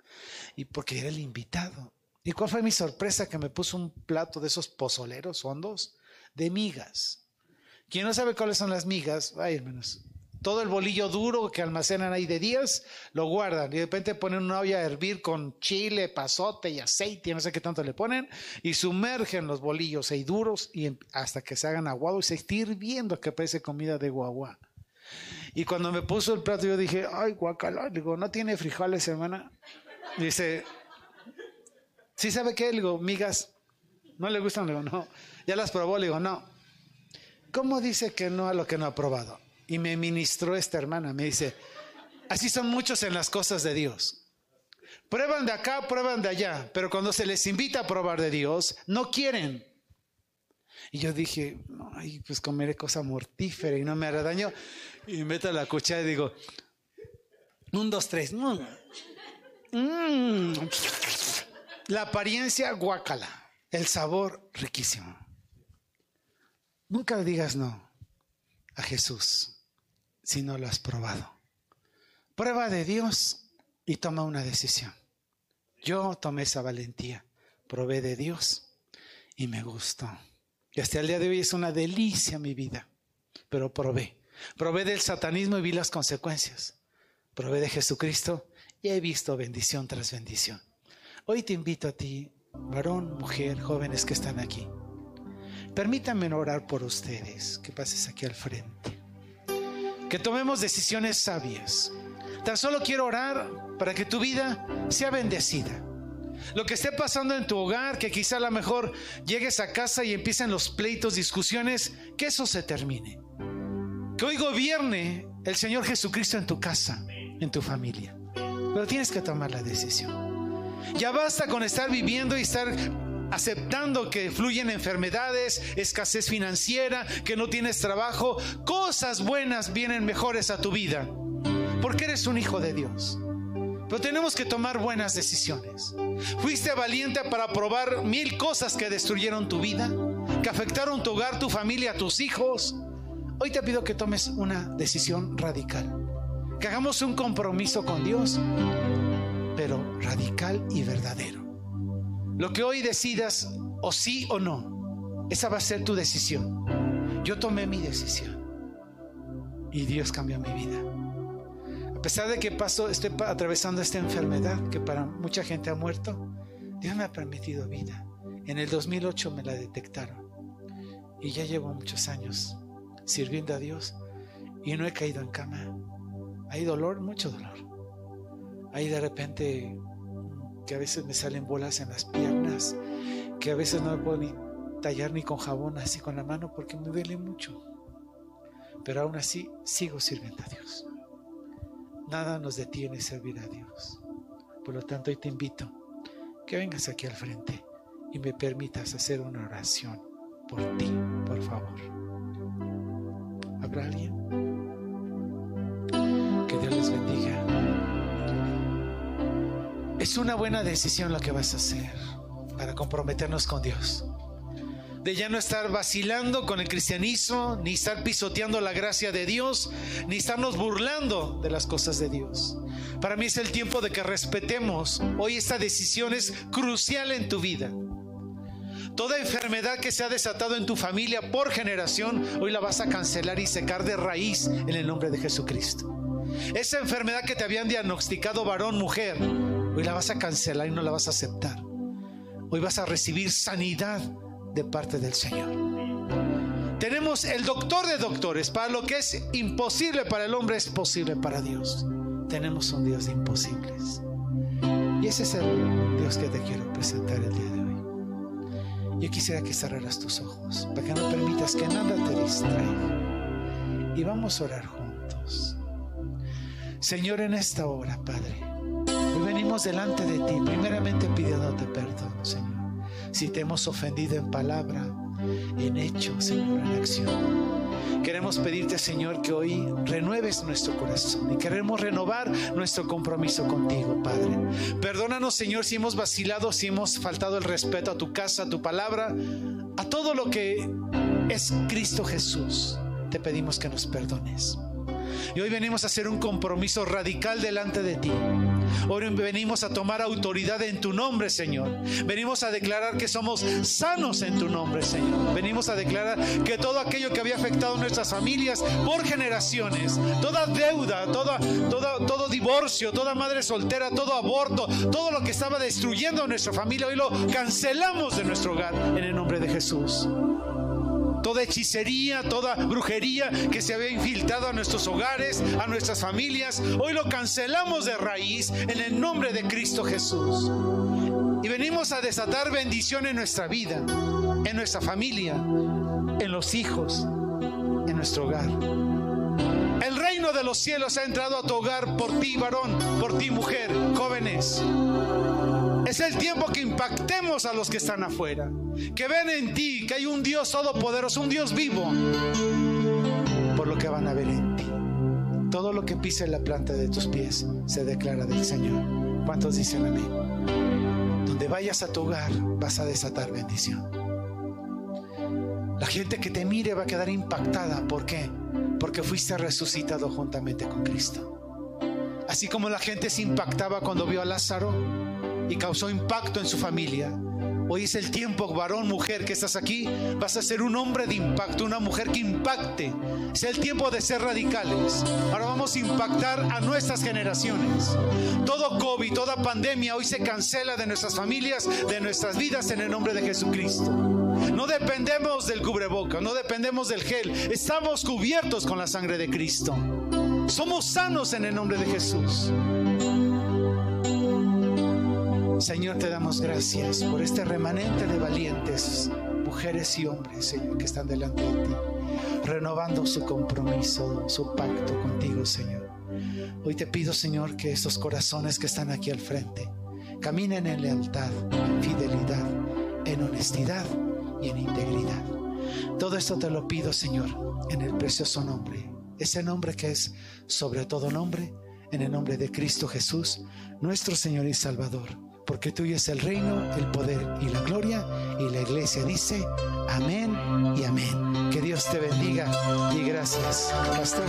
y porque era el invitado. ¿Y cuál fue mi sorpresa? Que me puso un plato de esos pozoleros hondos de migas. Quien no sabe cuáles son las migas, ay hermanos, todo el bolillo duro que almacenan ahí de días, lo guardan y de repente ponen una olla a hervir con chile, pasote y aceite, no sé qué tanto le ponen, y sumergen los bolillos ahí duros y em, hasta que se hagan aguados y se está hirviendo que parece comida de guagua. Y cuando me puso el plato yo dije, ay guacala, digo, ¿no tiene frijoles, hermana? Dice, ¿sí sabe qué? Le digo, migas, ¿no le gustan? Le digo, no. ¿Ya las probó? Le digo, no. ¿Cómo dice que no a lo que no ha probado? Y me ministró esta hermana, me dice, así son muchos en las cosas de Dios. Prueban de acá, prueban de allá, pero cuando se les invita a probar de Dios, no quieren. Y yo dije, ay, pues comeré cosa mortífera y no me hará daño. Y meto la cuchara y digo, un, dos, tres. Mm. La apariencia, guácala. El sabor, riquísimo. Nunca digas no a Jesús si no lo has probado. Prueba de Dios y toma una decisión. Yo tomé esa valentía, probé de Dios y me gustó. Y hasta el día de hoy es una delicia mi vida, pero probé. Probé del satanismo y vi las consecuencias. Probé de Jesucristo y he visto bendición tras bendición. Hoy te invito a ti, varón, mujer, jóvenes que están aquí. Permítanme orar por ustedes, que pases aquí al frente que tomemos decisiones sabias. Tan solo quiero orar para que tu vida sea bendecida. Lo que esté pasando en tu hogar, que quizá a lo mejor llegues a casa y empiecen los pleitos, discusiones, que eso se termine. Que hoy gobierne el Señor Jesucristo en tu casa, en tu familia. Pero tienes que tomar la decisión. Ya basta con estar viviendo y estar aceptando que fluyen enfermedades, escasez financiera, que no tienes trabajo, cosas buenas vienen mejores a tu vida, porque eres un hijo de Dios. Pero tenemos que tomar buenas decisiones. Fuiste valiente para probar mil cosas que destruyeron tu vida, que afectaron tu hogar, tu familia, tus hijos. Hoy te pido que tomes una decisión radical, que hagamos un compromiso con Dios, pero radical y verdadero. Lo que hoy decidas, o sí o no, esa va a ser tu decisión. Yo tomé mi decisión y Dios cambió mi vida. A pesar de que paso, estoy atravesando esta enfermedad que para mucha gente ha muerto, Dios me ha permitido vida. En el 2008 me la detectaron y ya llevo muchos años sirviendo a Dios y no he caído en cama. Hay dolor, mucho dolor. Hay de repente que a veces me salen bolas en las piernas, que a veces no me puedo ni tallar ni con jabón así con la mano porque me duele mucho. Pero aún así sigo sirviendo a Dios. Nada nos detiene servir a Dios. Por lo tanto, hoy te invito que vengas aquí al frente y me permitas hacer una oración por ti, por favor. ¿Habrá alguien? Que Dios les bendiga. Es una buena decisión lo que vas a hacer para comprometernos con Dios. de ya no estar vacilando con el cristianismo, ni estar pisoteando la gracia de Dios, ni estarnos burlando de las cosas de Dios. Para mí es el tiempo de que respetemos. Hoy esta decisión es crucial en tu vida. Toda enfermedad que se ha desatado en tu familia por generación, hoy la vas a cancelar y secar de raíz en el nombre de Jesucristo. Esa enfermedad que te habían diagnosticado varón, mujer, hoy la vas a cancelar y no la vas a aceptar. Hoy vas a recibir sanidad de parte del Señor. Tenemos el doctor de doctores. Para lo que es imposible para el hombre es posible para Dios. Tenemos un Dios de imposibles. Y ese es el Dios que te quiero presentar el día de hoy. Yo quisiera que cerraras tus ojos para que no permitas que nada te distraiga. Y vamos a orar juntos. Señor, en esta hora, Padre, hoy venimos delante de ti, primeramente pidiéndote perdón, Señor si te hemos ofendido en palabra, en hecho, Señor, en acción. Queremos pedirte, Señor, que hoy renueves nuestro corazón y queremos renovar nuestro compromiso contigo, Padre. Perdónanos, Señor, si hemos vacilado, si hemos faltado el respeto a tu casa, a tu palabra, a todo lo que es Cristo Jesús. Te pedimos que nos perdones. Y hoy venimos a hacer un compromiso radical delante de ti. Hoy venimos a tomar autoridad en tu nombre, Señor. Venimos a declarar que somos sanos en tu nombre, Señor. Venimos a declarar que todo aquello que había afectado a nuestras familias por generaciones, toda deuda, toda, todo divorcio, toda madre soltera, todo aborto, todo lo que estaba destruyendo a nuestra familia, hoy lo cancelamos de nuestro hogar en el nombre de Jesús toda hechicería, toda brujería que se había infiltrado a nuestros hogares, a nuestras familias. Hoy lo cancelamos de raíz en el nombre de Cristo Jesús. Y venimos a desatar bendición en nuestra vida, en nuestra familia, en los hijos, en nuestro hogar. El reino de los cielos ha entrado a tu hogar por ti, varón, por ti, mujer, jóvenes. Es el tiempo que impactemos a los que están afuera. Que ven en ti que hay un Dios todopoderoso, un Dios vivo. Por lo que van a ver en ti. Todo lo que pise la planta de tus pies se declara del Señor. ¿Cuántos dicen amén? Donde vayas a tu hogar vas a desatar bendición. La gente que te mire va a quedar impactada. ¿Por qué? Porque fuiste resucitado juntamente con Cristo. Así como la gente se impactaba cuando vio a Lázaro, y causó impacto en su familia. Hoy es el tiempo, varón, mujer, que estás aquí. Vas a ser un hombre de impacto, una mujer que impacte. Es el tiempo de ser radicales. Ahora vamos a impactar a nuestras generaciones. Todo COVID, toda pandemia hoy se cancela de nuestras familias, de nuestras vidas en el nombre de Jesucristo. No dependemos del cubreboca, no dependemos del gel. Estamos cubiertos con la sangre de Cristo. Somos sanos en el nombre de Jesús. Señor, te damos gracias por este remanente de valientes, mujeres y hombres, Señor, que están delante de ti, renovando su compromiso, su pacto contigo, Señor. Hoy te pido, Señor, que esos corazones que están aquí al frente caminen en lealtad, en fidelidad, en honestidad y en integridad. Todo esto te lo pido, Señor, en el precioso nombre, ese nombre que es sobre todo nombre, en el nombre de Cristo Jesús, nuestro Señor y Salvador porque tuyo es el reino, el poder y la gloria. Y la iglesia dice, amén y amén. Que Dios te bendiga y gracias, pastor.